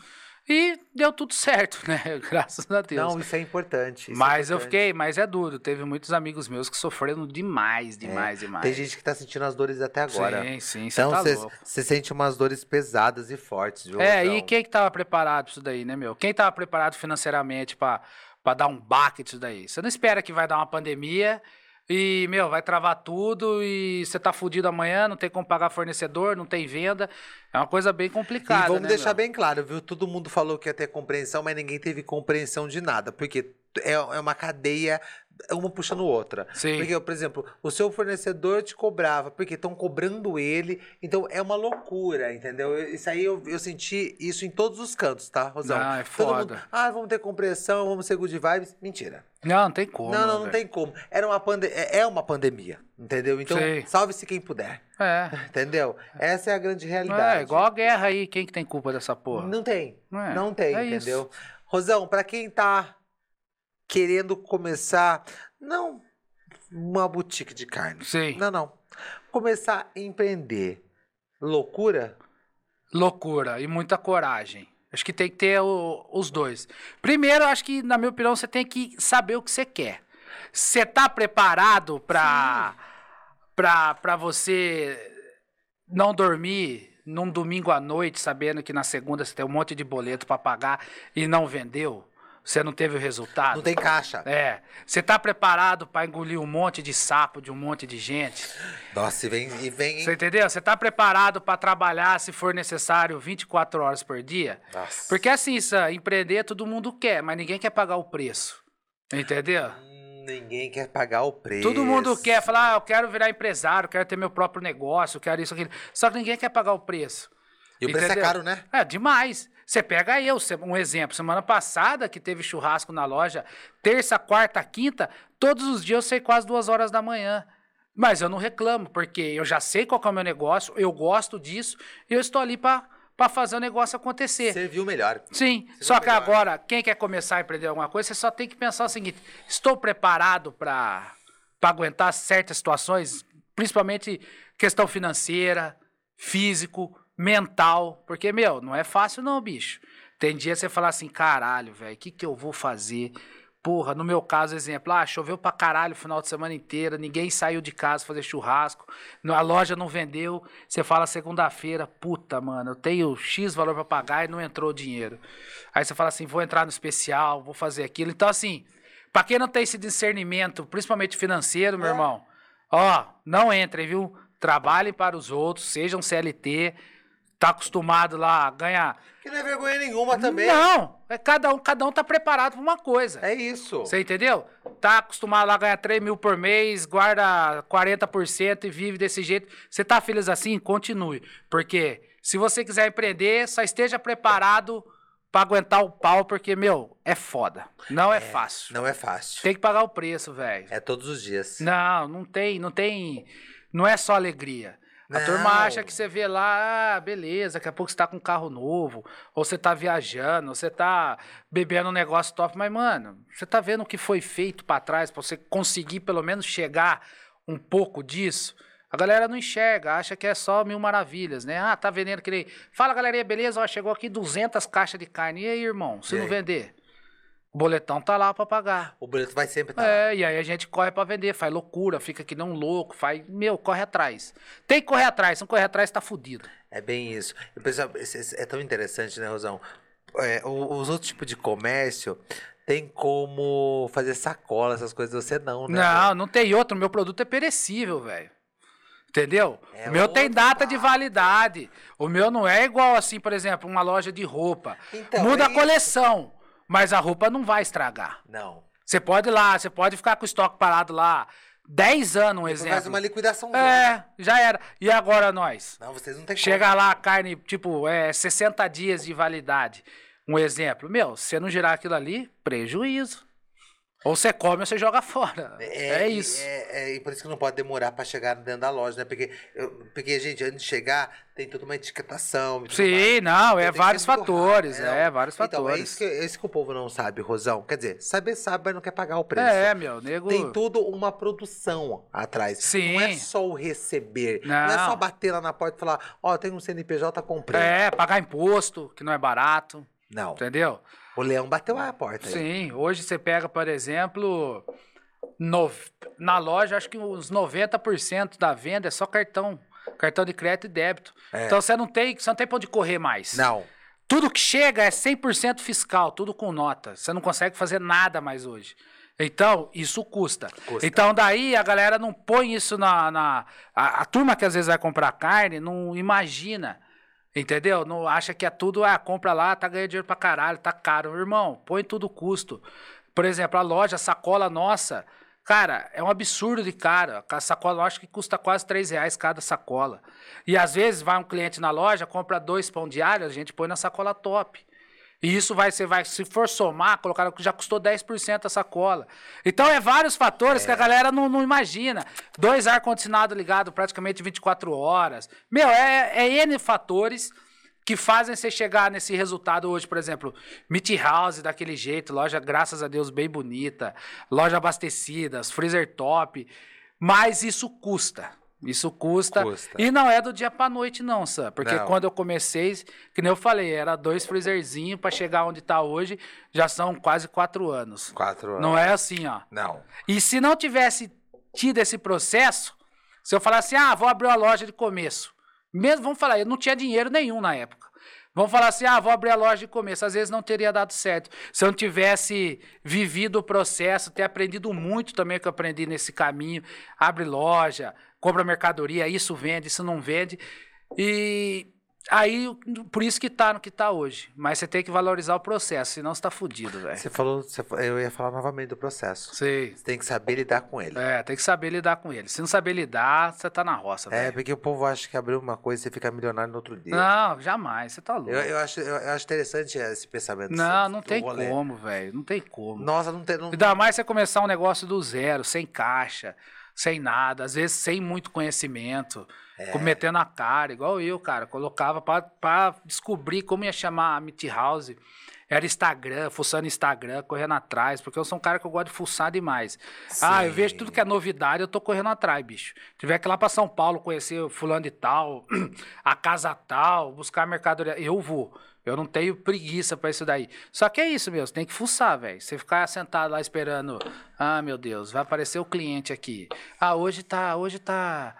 [SPEAKER 2] E deu tudo certo, né? [LAUGHS] Graças a Deus.
[SPEAKER 1] Não, isso é importante. isso é
[SPEAKER 2] mas eu
[SPEAKER 1] importante.
[SPEAKER 2] fiquei, mas é duro. Teve muitos amigos meus que sofreram demais, demais, demais.
[SPEAKER 1] Tem gente que tá sentindo as dores até agora.
[SPEAKER 2] Sim, sim, você
[SPEAKER 1] Então
[SPEAKER 2] tá
[SPEAKER 1] você
[SPEAKER 2] louco.
[SPEAKER 1] sente umas dores pesadas e fortes, viu?
[SPEAKER 2] É,
[SPEAKER 1] Rosão?
[SPEAKER 2] e quem que tava preparado pra isso daí, né, meu? Quem tava preparado financeiramente pra pra dar um baque disso daí? Você não espera que vai dar uma pandemia e, meu, vai travar tudo e você tá fudido amanhã, não tem como pagar fornecedor, não tem venda. É uma coisa bem complicada,
[SPEAKER 1] E vamos
[SPEAKER 2] né,
[SPEAKER 1] deixar
[SPEAKER 2] meu?
[SPEAKER 1] bem claro, viu? Todo mundo falou que ia ter compreensão, mas ninguém teve compreensão de nada. Porque é, é uma cadeia, uma puxando outra.
[SPEAKER 2] Sim.
[SPEAKER 1] Porque, por exemplo, o seu fornecedor te cobrava, porque estão cobrando ele. Então é uma loucura, entendeu? Isso aí eu, eu senti isso em todos os cantos, tá, Rosão?
[SPEAKER 2] Ah, é
[SPEAKER 1] Todo mundo,
[SPEAKER 2] foda.
[SPEAKER 1] ah, vamos ter compreensão, vamos ser good vibes. Mentira.
[SPEAKER 2] Não, não tem como.
[SPEAKER 1] não, não, não tem como. Era uma pande é é uma pandemia, entendeu? Então, salve-se quem puder,
[SPEAKER 2] É. [LAUGHS]
[SPEAKER 1] entendeu? Essa é a grande realidade.
[SPEAKER 2] É, igual a guerra aí, quem que tem culpa dessa porra?
[SPEAKER 1] Não tem.
[SPEAKER 2] É,
[SPEAKER 1] Não tem,
[SPEAKER 2] é isso.
[SPEAKER 1] entendeu? Rosão, pra quem tá querendo começar, não uma boutique de carne.
[SPEAKER 2] Sim.
[SPEAKER 1] Não, não. Começar a empreender. Loucura?
[SPEAKER 2] Loucura e muita coragem. Acho que tem que ter o- os dois. Primeiro, acho que, na minha opinião, você tem que saber o que você quer. Você tá preparado pra, pra, pra você não dormir num domingo à noite, sabendo que na segunda você tem um monte de boleto pra pagar e não vendeu? Você não teve o resultado?
[SPEAKER 1] Não tem caixa.
[SPEAKER 2] É. Você tá preparado pra engolir um monte de sapo de um monte de gente?
[SPEAKER 1] Nossa, e vem, e vem.
[SPEAKER 2] Você entendeu? Você tá preparado pra trabalhar, se for necessário, 24 horas por dia?
[SPEAKER 1] Nossa.
[SPEAKER 2] Porque assim, isso, empreender todo mundo quer, mas ninguém quer pagar o preço. Entendeu?
[SPEAKER 1] Hum, Ninguém quer pagar o preço.
[SPEAKER 2] Todo mundo quer falar, ah, eu quero virar empresário, quero ter meu próprio negócio, eu quero isso, aquilo. Só que ninguém quer pagar o preço.
[SPEAKER 1] E o preço é caro, né?
[SPEAKER 2] É, demais. Você pega eu, um exemplo. Semana passada, que teve churrasco na loja, terça, quarta, quinta, todos os dias eu sei quase duas horas da manhã. Mas eu não reclamo, porque eu já sei qual é o meu negócio, eu gosto disso, e eu estou ali para fazer o negócio acontecer.
[SPEAKER 1] Serviu melhor.
[SPEAKER 2] Sim, só que
[SPEAKER 1] melhor.
[SPEAKER 2] agora, quem quer começar a empreender alguma coisa, você só tem que pensar o seguinte: estou preparado para aguentar certas situações, principalmente questão financeira, físico, mental, porque, meu, não é fácil não, bicho. Tem dia você fala assim, caralho, velho, o que, que eu vou fazer? Porra, no meu caso, exemplo, ah, choveu pra caralho o final de semana inteira, ninguém saiu de casa fazer churrasco, a loja não vendeu, você fala segunda-feira, puta, mano, eu tenho X valor pra pagar e não entrou o dinheiro. Aí você fala assim, vou entrar no especial, vou fazer aquilo. Então, assim, pra quem não tem esse discernimento, principalmente financeiro, meu
[SPEAKER 1] É.
[SPEAKER 2] irmão, ó, não entrem, viu? Trabalhem para os outros, sejam CLT, tá acostumado lá a ganhar.
[SPEAKER 1] Que não é vergonha nenhuma também.
[SPEAKER 2] Não, é cada um, cada um tá preparado para uma coisa.
[SPEAKER 1] É isso.
[SPEAKER 2] Você entendeu? Tá acostumado lá a ganhar 3 mil por mês, guarda 40% e vive desse jeito. Você tá feliz assim? Continue. Porque se você quiser empreender, só esteja preparado para aguentar o pau, porque, meu, é foda. Não é, fácil.
[SPEAKER 1] Não é fácil.
[SPEAKER 2] Tem que pagar o preço, velho.
[SPEAKER 1] É todos os dias.
[SPEAKER 2] Não, não tem, não tem. Não é só alegria. A
[SPEAKER 1] Não.
[SPEAKER 2] turma acha que você vê lá, ah, beleza, daqui a pouco você tá com um carro novo, ou você tá viajando, ou você tá bebendo um negócio top, mas, mano, você tá vendo o que foi feito pra trás pra você conseguir pelo menos chegar um pouco disso? A galera não enxerga, acha que é só mil maravilhas, né? Ah, tá vendendo que nem... Fala, galerinha, beleza? Ó, chegou aqui 200 caixas de carne. E aí, irmão, se não vender? O boletão tá lá pra pagar.
[SPEAKER 1] O boleto vai sempre estar lá.
[SPEAKER 2] É, e aí a gente corre pra vender, faz loucura, fica que nem um louco, faz. Meu, corre atrás. Tem que correr atrás, se não correr atrás, tá fudido.
[SPEAKER 1] É bem isso. Esse- é tão interessante, né, Rosão? É, os outros tipos de comércio tem como fazer sacola, essas coisas. Você não, né?
[SPEAKER 2] Não, não tem outro. Meu produto é perecível, velho. Entendeu?
[SPEAKER 1] É
[SPEAKER 2] o meu tem data de validade. O meu não é igual assim, por exemplo, uma loja de roupa.
[SPEAKER 1] Então,
[SPEAKER 2] Muda
[SPEAKER 1] é
[SPEAKER 2] a coleção, mas a roupa não vai estragar.
[SPEAKER 1] Não.
[SPEAKER 2] Você pode ir lá, você pode ficar com o estoque parado lá 10 anos, um exemplo.
[SPEAKER 1] faz uma liquidação.
[SPEAKER 2] É, já era. E agora nós?
[SPEAKER 1] Não, vocês não têm
[SPEAKER 2] Chega lá a carne, tipo, é 60 dias de validade. Um exemplo. Meu, se você não girar aquilo ali, prejuízo. Ou você come ou você joga fora. É,
[SPEAKER 1] e-
[SPEAKER 2] isso.
[SPEAKER 1] É, é, e por isso que não pode demorar pra chegar dentro da loja, né? Porque, eu- porque gente, antes de chegar, tem toda uma etiquetação.
[SPEAKER 2] Sim, não,
[SPEAKER 1] Então
[SPEAKER 2] é
[SPEAKER 1] tem que
[SPEAKER 2] vários fatores,
[SPEAKER 1] rápido,
[SPEAKER 2] é, vários
[SPEAKER 1] Então, é
[SPEAKER 2] fatores.
[SPEAKER 1] isso, que, é isso que o povo não sabe, Rosão. Quer dizer, saber sabe, mas não quer pagar o preço.
[SPEAKER 2] É, meu, nego.
[SPEAKER 1] Tem tudo uma produção atrás.
[SPEAKER 2] Sim.
[SPEAKER 1] Não é só o receber. Não, é
[SPEAKER 2] Não.
[SPEAKER 1] só bater lá na porta e falar, ó, tem um CNPJ, comprei.
[SPEAKER 2] É, pagar imposto, que não é barato,
[SPEAKER 1] Não.
[SPEAKER 2] entendeu?
[SPEAKER 1] O leão bateu a porta. aí.
[SPEAKER 2] Sim, hoje você pega, por exemplo, no- na loja, acho que uns 90% da venda é só cartão. Cartão de crédito e débito.
[SPEAKER 1] É.
[SPEAKER 2] Então você não tem, você não tem pra onde correr mais.
[SPEAKER 1] Não.
[SPEAKER 2] Tudo que chega é 100% fiscal, tudo com nota. Você não consegue fazer nada mais hoje. Então, isso custa.
[SPEAKER 1] Custa.
[SPEAKER 2] Então, daí a galera não põe isso na. na a, a turma que às vezes vai comprar carne não imagina. Entendeu? Não acha que é tudo, ah, compra lá, tá ganhando dinheiro pra caralho, tá caro. Irmão, põe tudo custo. Por exemplo, a loja, a sacola nossa, cara, é um absurdo de cara. A sacola, eu acho que custa quase 3 reais cada sacola. E às vezes vai um cliente na loja, compra dois pão diário, a gente põe na sacola top. E isso vai, você vai, se for somar, colocar já custou 10% a sacola. Então é vários fatores que a galera não, não imagina. Dois ar-condicionado ligado praticamente 24 horas. Meu, é, é N fatores que fazem você chegar nesse resultado hoje, por exemplo, Meat House daquele jeito, loja, graças a Deus, bem bonita, loja abastecida, freezer top, mas isso custa. Isso custa.
[SPEAKER 1] Custa.
[SPEAKER 2] E não é do dia pra noite, não, Sam. Porque
[SPEAKER 1] Não.
[SPEAKER 2] quando eu comecei, que nem eu falei, era dois freezerzinhos pra chegar onde tá hoje, já são quase quatro anos.
[SPEAKER 1] Quatro anos.
[SPEAKER 2] Não é assim, ó.
[SPEAKER 1] Não.
[SPEAKER 2] E se não tivesse tido esse processo, se eu falasse, ah, vou abrir uma loja de começo. Mesmo, vamos falar, eu não tinha dinheiro nenhum na época. Vamos falar assim, ah, vou abrir a loja de começo. Às vezes não teria dado certo. Se eu não tivesse vivido o processo, ter aprendido muito também que eu aprendi nesse caminho. Abre loja, compra mercadoria, isso vende, isso não vende. E aí, por isso que tá no que tá hoje. Mas você tem que valorizar o processo, senão você tá fudido, velho.
[SPEAKER 1] Você falou, você eu ia falar novamente do processo.
[SPEAKER 2] Sei.
[SPEAKER 1] Você tem que saber lidar com ele.
[SPEAKER 2] É, tem que saber lidar com ele. Se não saber lidar, você tá na roça,
[SPEAKER 1] É,
[SPEAKER 2] velho.
[SPEAKER 1] porque o povo acha que abriu uma coisa e você fica milionário no outro dia.
[SPEAKER 2] Não, jamais. Você tá louco.
[SPEAKER 1] Eu, eu acho, eu, eu acho interessante esse pensamento.
[SPEAKER 2] não, não tem como, velho. Não tem como.
[SPEAKER 1] Nossa, não tem. Não...
[SPEAKER 2] Ainda mais você começar um negócio do zero, sem caixa, sem nada, às vezes sem muito conhecimento,
[SPEAKER 1] É.
[SPEAKER 2] cometendo a cara, igual eu, cara. Colocava pra descobrir como ia chamar a Meat House. Era Instagram, fuçando Instagram, correndo atrás, porque eu sou um cara que eu gosto de fuçar demais. Ah, eu vejo
[SPEAKER 1] Sim.
[SPEAKER 2] tudo que é novidade, eu tô correndo atrás, bicho. Tiver que ir lá pra São Paulo conhecer o fulano de tal, [CLEARS THROAT] a casa tal, buscar mercadoria, eu vou. Eu não tenho preguiça pra isso daí. Só que é isso mesmo, você tem que fuçar, velho. Você ficar sentado lá esperando, ah, meu Deus, vai aparecer o cliente aqui. Ah, hoje tá, hoje tá.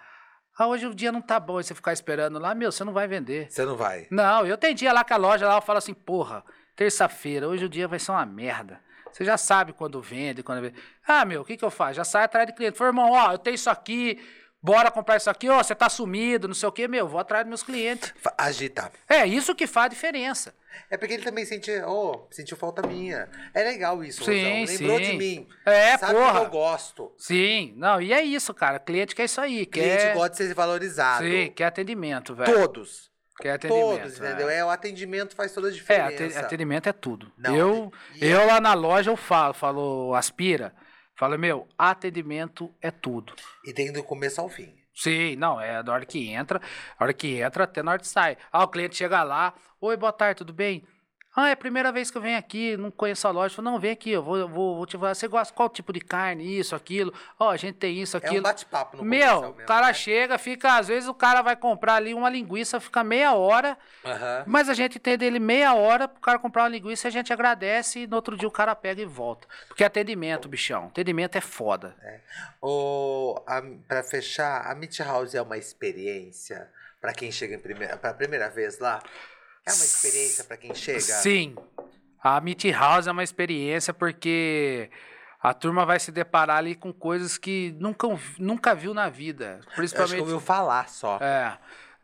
[SPEAKER 2] Ah, hoje o dia não tá bom, e você ficar esperando lá, meu, você não vai vender.
[SPEAKER 1] Você não vai.
[SPEAKER 2] Não, eu tenho dia lá com a loja lá, eu falo assim, porra, terça-feira, hoje o dia vai ser uma merda. Você já sabe quando vende, quando vende. Ah, meu, o que que eu faço? Já sai atrás do cliente. Falei, irmão, ó, eu tenho isso aqui, bora comprar isso aqui, ó, você tá sumido, não sei o quê, meu, vou atrás dos meus clientes.
[SPEAKER 1] Agita.
[SPEAKER 2] É, isso que faz a diferença.
[SPEAKER 1] É porque ele também sente, oh, sentiu falta minha. É legal isso,
[SPEAKER 2] Sim,
[SPEAKER 1] Rosão. Lembrou
[SPEAKER 2] sim.
[SPEAKER 1] de mim.
[SPEAKER 2] É,
[SPEAKER 1] Sabe
[SPEAKER 2] porra.
[SPEAKER 1] que eu gosto.
[SPEAKER 2] Sim, não, e é isso, cara. Cliente quer isso aí,
[SPEAKER 1] Cliente
[SPEAKER 2] quer.
[SPEAKER 1] gosta de ser valorizado.
[SPEAKER 2] Sim, quer atendimento, velho.
[SPEAKER 1] Todos.
[SPEAKER 2] Quer atendimento.
[SPEAKER 1] Todos, entendeu? É, o atendimento faz toda a
[SPEAKER 2] É,
[SPEAKER 1] diferença.
[SPEAKER 2] ate- atendimento é tudo.
[SPEAKER 1] Não,
[SPEAKER 2] eu,
[SPEAKER 1] e-
[SPEAKER 2] eu lá na loja eu falo, falo, aspira, falo, meu, atendimento é tudo.
[SPEAKER 1] E tem do começo ao fim.
[SPEAKER 2] Sim, não, é da hora que entra, a hora que entra até na hora que sai. Ah, o cliente chega lá, oi, boa tarde, tudo bem? Ah, é a primeira vez que eu venho aqui, não conheço a loja. Falo, não, vem aqui, eu vou, eu vou, vou te falar. Você gosta qual tipo de carne, isso, aquilo? Ó, a gente tem isso,
[SPEAKER 1] É um
[SPEAKER 2] aquilo.
[SPEAKER 1] bate-papo no
[SPEAKER 2] Meu,
[SPEAKER 1] comercial
[SPEAKER 2] o
[SPEAKER 1] mesmo,
[SPEAKER 2] cara
[SPEAKER 1] né?
[SPEAKER 2] chega, fica, às vezes o cara vai comprar ali uma linguiça, fica meia hora,
[SPEAKER 1] Aham.
[SPEAKER 2] mas a gente tem dele meia hora pro cara comprar uma linguiça, a gente agradece e no outro dia o cara pega e volta. Porque é atendimento, bichão. Atendimento é foda.
[SPEAKER 1] O, a, pra fechar, a Meat House é uma experiência pra quem chega em primeira, pra primeira vez lá? É uma experiência pra quem chega?
[SPEAKER 2] Sim. A Meat House é uma experiência porque a turma vai se deparar ali com coisas que nunca, nunca viu na vida.
[SPEAKER 1] Eu
[SPEAKER 2] Principalmente.
[SPEAKER 1] ouviu falar só.
[SPEAKER 2] É.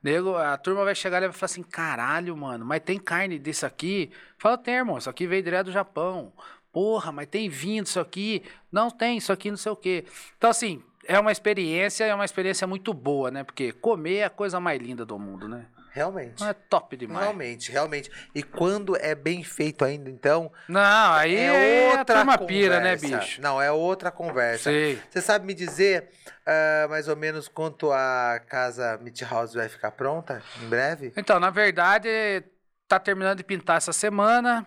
[SPEAKER 2] Nego, a turma vai chegar e vai falar assim: caralho, mano, mas tem carne disso aqui? Fala, tem, irmão, isso aqui veio direto do Japão. Porra, mas tem vinho disso aqui? Não tem, isso aqui não sei o quê. Então, assim, é uma experiência, é uma experiência muito boa, né? Porque comer é a coisa mais linda do mundo, né?
[SPEAKER 1] Realmente.
[SPEAKER 2] É top demais.
[SPEAKER 1] Realmente, realmente. E quando é bem feito ainda, então.
[SPEAKER 2] Não, aí é, outra turma pira, né, bicho?
[SPEAKER 1] Não, é outra conversa.
[SPEAKER 2] Sim.
[SPEAKER 1] Você sabe me dizer uh, mais ou menos quanto a casa Meat House vai ficar pronta em breve?
[SPEAKER 2] Então, na verdade, tá terminando de pintar essa semana.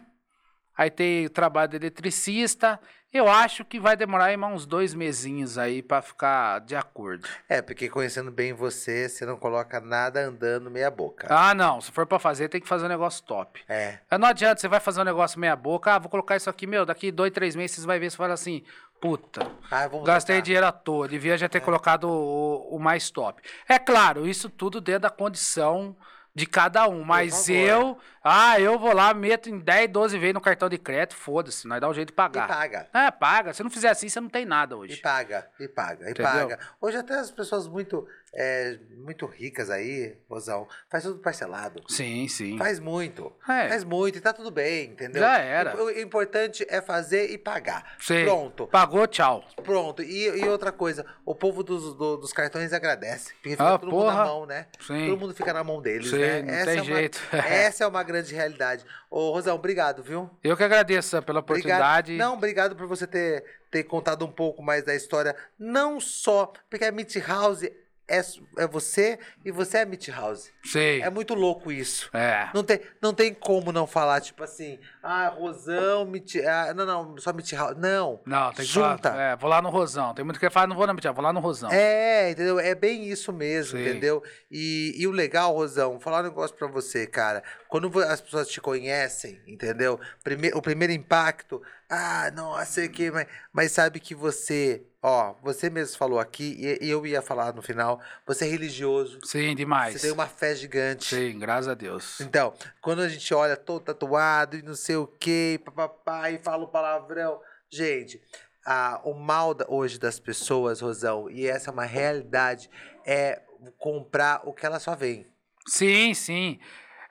[SPEAKER 2] Aí tem o trabalho de eletricista. Eu acho que vai demorar uns dois mesinhos aí para ficar de acordo.
[SPEAKER 1] É, porque conhecendo bem você, você não coloca nada andando meia boca.
[SPEAKER 2] Ah, não. Se for para fazer, tem que fazer um negócio top.
[SPEAKER 1] É.
[SPEAKER 2] Não adianta, você vai fazer um negócio meia boca, ah, vou colocar isso aqui, meu, daqui dois, três meses você vai ver, você fala assim, puta,
[SPEAKER 1] ah,
[SPEAKER 2] gastei tocar. dinheiro à toa, devia já ter é. colocado o, o mais top. É claro, isso tudo dentro da condição de cada um. Mas eu, ah, eu vou lá, meto em 10, 12 vezes no cartão de crédito, foda-se, nós dá um jeito de pagar.
[SPEAKER 1] E paga.
[SPEAKER 2] É, paga. Se não fizer assim, você não tem nada hoje.
[SPEAKER 1] E paga, e paga, e Entendeu? paga. Hoje até as pessoas muito, é, muito ricas aí, Rosão, faz tudo parcelado.
[SPEAKER 2] Sim, sim.
[SPEAKER 1] Faz muito. É. Faz muito e tá tudo bem, entendeu?
[SPEAKER 2] Já era.
[SPEAKER 1] O, o importante é fazer e pagar.
[SPEAKER 2] Sim.
[SPEAKER 1] Pronto.
[SPEAKER 2] Pagou, tchau.
[SPEAKER 1] Pronto. E, e outra coisa, o povo dos, do, dos cartões agradece. Porque fica
[SPEAKER 2] ah,
[SPEAKER 1] todo
[SPEAKER 2] porra.
[SPEAKER 1] mundo na mão, né?
[SPEAKER 2] Sim.
[SPEAKER 1] Todo mundo fica na mão deles,
[SPEAKER 2] sim,
[SPEAKER 1] né?
[SPEAKER 2] Não
[SPEAKER 1] essa
[SPEAKER 2] tem
[SPEAKER 1] é
[SPEAKER 2] jeito.
[SPEAKER 1] Uma, [LAUGHS] essa é uma grande realidade. Ô, Rosão, obrigado, viu?
[SPEAKER 2] Eu que agradeço pela oportunidade.
[SPEAKER 1] Obrigado. Não, obrigado por você ter, ter contado um pouco mais da história. Não só porque a Meat House é, é você e você é House.
[SPEAKER 2] Sim.
[SPEAKER 1] É muito louco isso.
[SPEAKER 2] É.
[SPEAKER 1] Não tem, não tem como não falar, tipo assim, ah, Rosão, Meat, ah, não, não, só House. Não.
[SPEAKER 2] Não, tem
[SPEAKER 1] que Junta.
[SPEAKER 2] falar. É, vou lá no Rosão. Tem muito que falar, não vou na House, vou lá no Rosão.
[SPEAKER 1] É, entendeu? É bem isso mesmo, entendeu? E, e o legal, Rosão, vou falar um negócio pra você, cara. Quando as pessoas te conhecem, entendeu? Prime o primeiro impacto, ah, não, sei que, mas, mas sabe que você Ó, você mesmo falou aqui, e eu ia falar no final, você é religioso.
[SPEAKER 2] Sim, demais.
[SPEAKER 1] Você tem uma fé gigante.
[SPEAKER 2] Sim, graças a Deus.
[SPEAKER 1] Então, quando a gente olha todo tatuado e não sei o quê, papapá, e fala o palavrão. Gente, a, o mal hoje das pessoas, Rosão, e essa é uma realidade, é comprar o que ela só vem.
[SPEAKER 2] Sim, sim.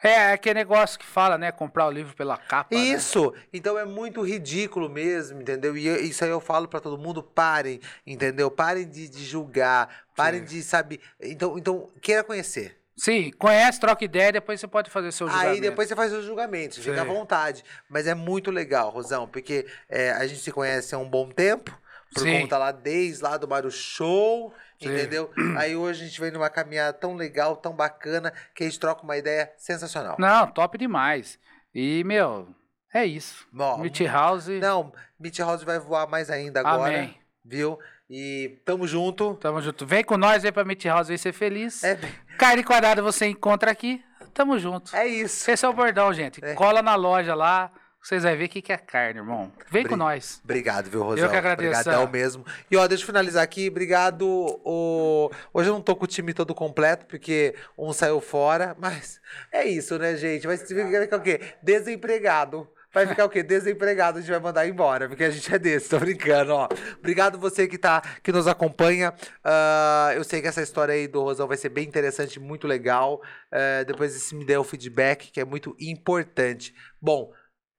[SPEAKER 2] É, é, aquele negócio que fala, né? Comprar o livro pela capa.
[SPEAKER 1] Né? Isso!
[SPEAKER 2] Né?
[SPEAKER 1] Então é muito ridículo mesmo, entendeu? E isso aí eu falo para todo mundo: parem, entendeu? Parem de, de julgar, parem Sim. de, sabe? Então, então, queira conhecer.
[SPEAKER 2] Sim, conhece, troca ideia, depois você pode fazer seu julgamento.
[SPEAKER 1] Aí depois você faz seus julgamentos, fica à vontade. Mas é muito legal, Rosão, porque é, a gente se conhece há um bom tempo, por Sim. conta lá desde lá do Mário Show. Entendeu? [CLEARS THROAT] Aí hoje a gente vem numa caminhada tão legal, tão bacana, que a gente troca uma ideia sensacional.
[SPEAKER 2] Não, top demais. E, meu, é isso.
[SPEAKER 1] Bom,
[SPEAKER 2] Meat House.
[SPEAKER 1] Não, Meat House vai voar mais ainda agora.
[SPEAKER 2] Amém.
[SPEAKER 1] Viu? E tamo junto.
[SPEAKER 2] Tamo junto. Vem com nós, vem pra Meat House, vem ser feliz.
[SPEAKER 1] É.
[SPEAKER 2] Carne quadrada você encontra aqui. Tamo junto.
[SPEAKER 1] É isso.
[SPEAKER 2] Esse é o bordão, gente. É. Cola na loja lá. Vocês vão ver o que, que é carne, irmão. Vem com nós.
[SPEAKER 1] Obrigado, viu, Rosão?
[SPEAKER 2] Eu que agradeço.
[SPEAKER 1] Obrigadão mesmo. E ó, deixa eu finalizar aqui. Obrigado. O... Hoje eu não tô com o time todo completo, porque um saiu fora. Mas é isso, né, gente? Vai ficar o quê? Desempregado. Vai ficar o quê? Desempregado, a gente vai mandar embora, porque a gente é desse, tô brincando, ó. Obrigado você que tá, que nos acompanha. Uh, eu sei que essa história aí do Rosão vai ser bem interessante, muito legal. Uh, depois você me dê o feedback, que é muito importante. Bom,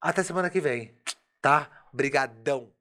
[SPEAKER 1] até semana que vem, tá? Brigadão.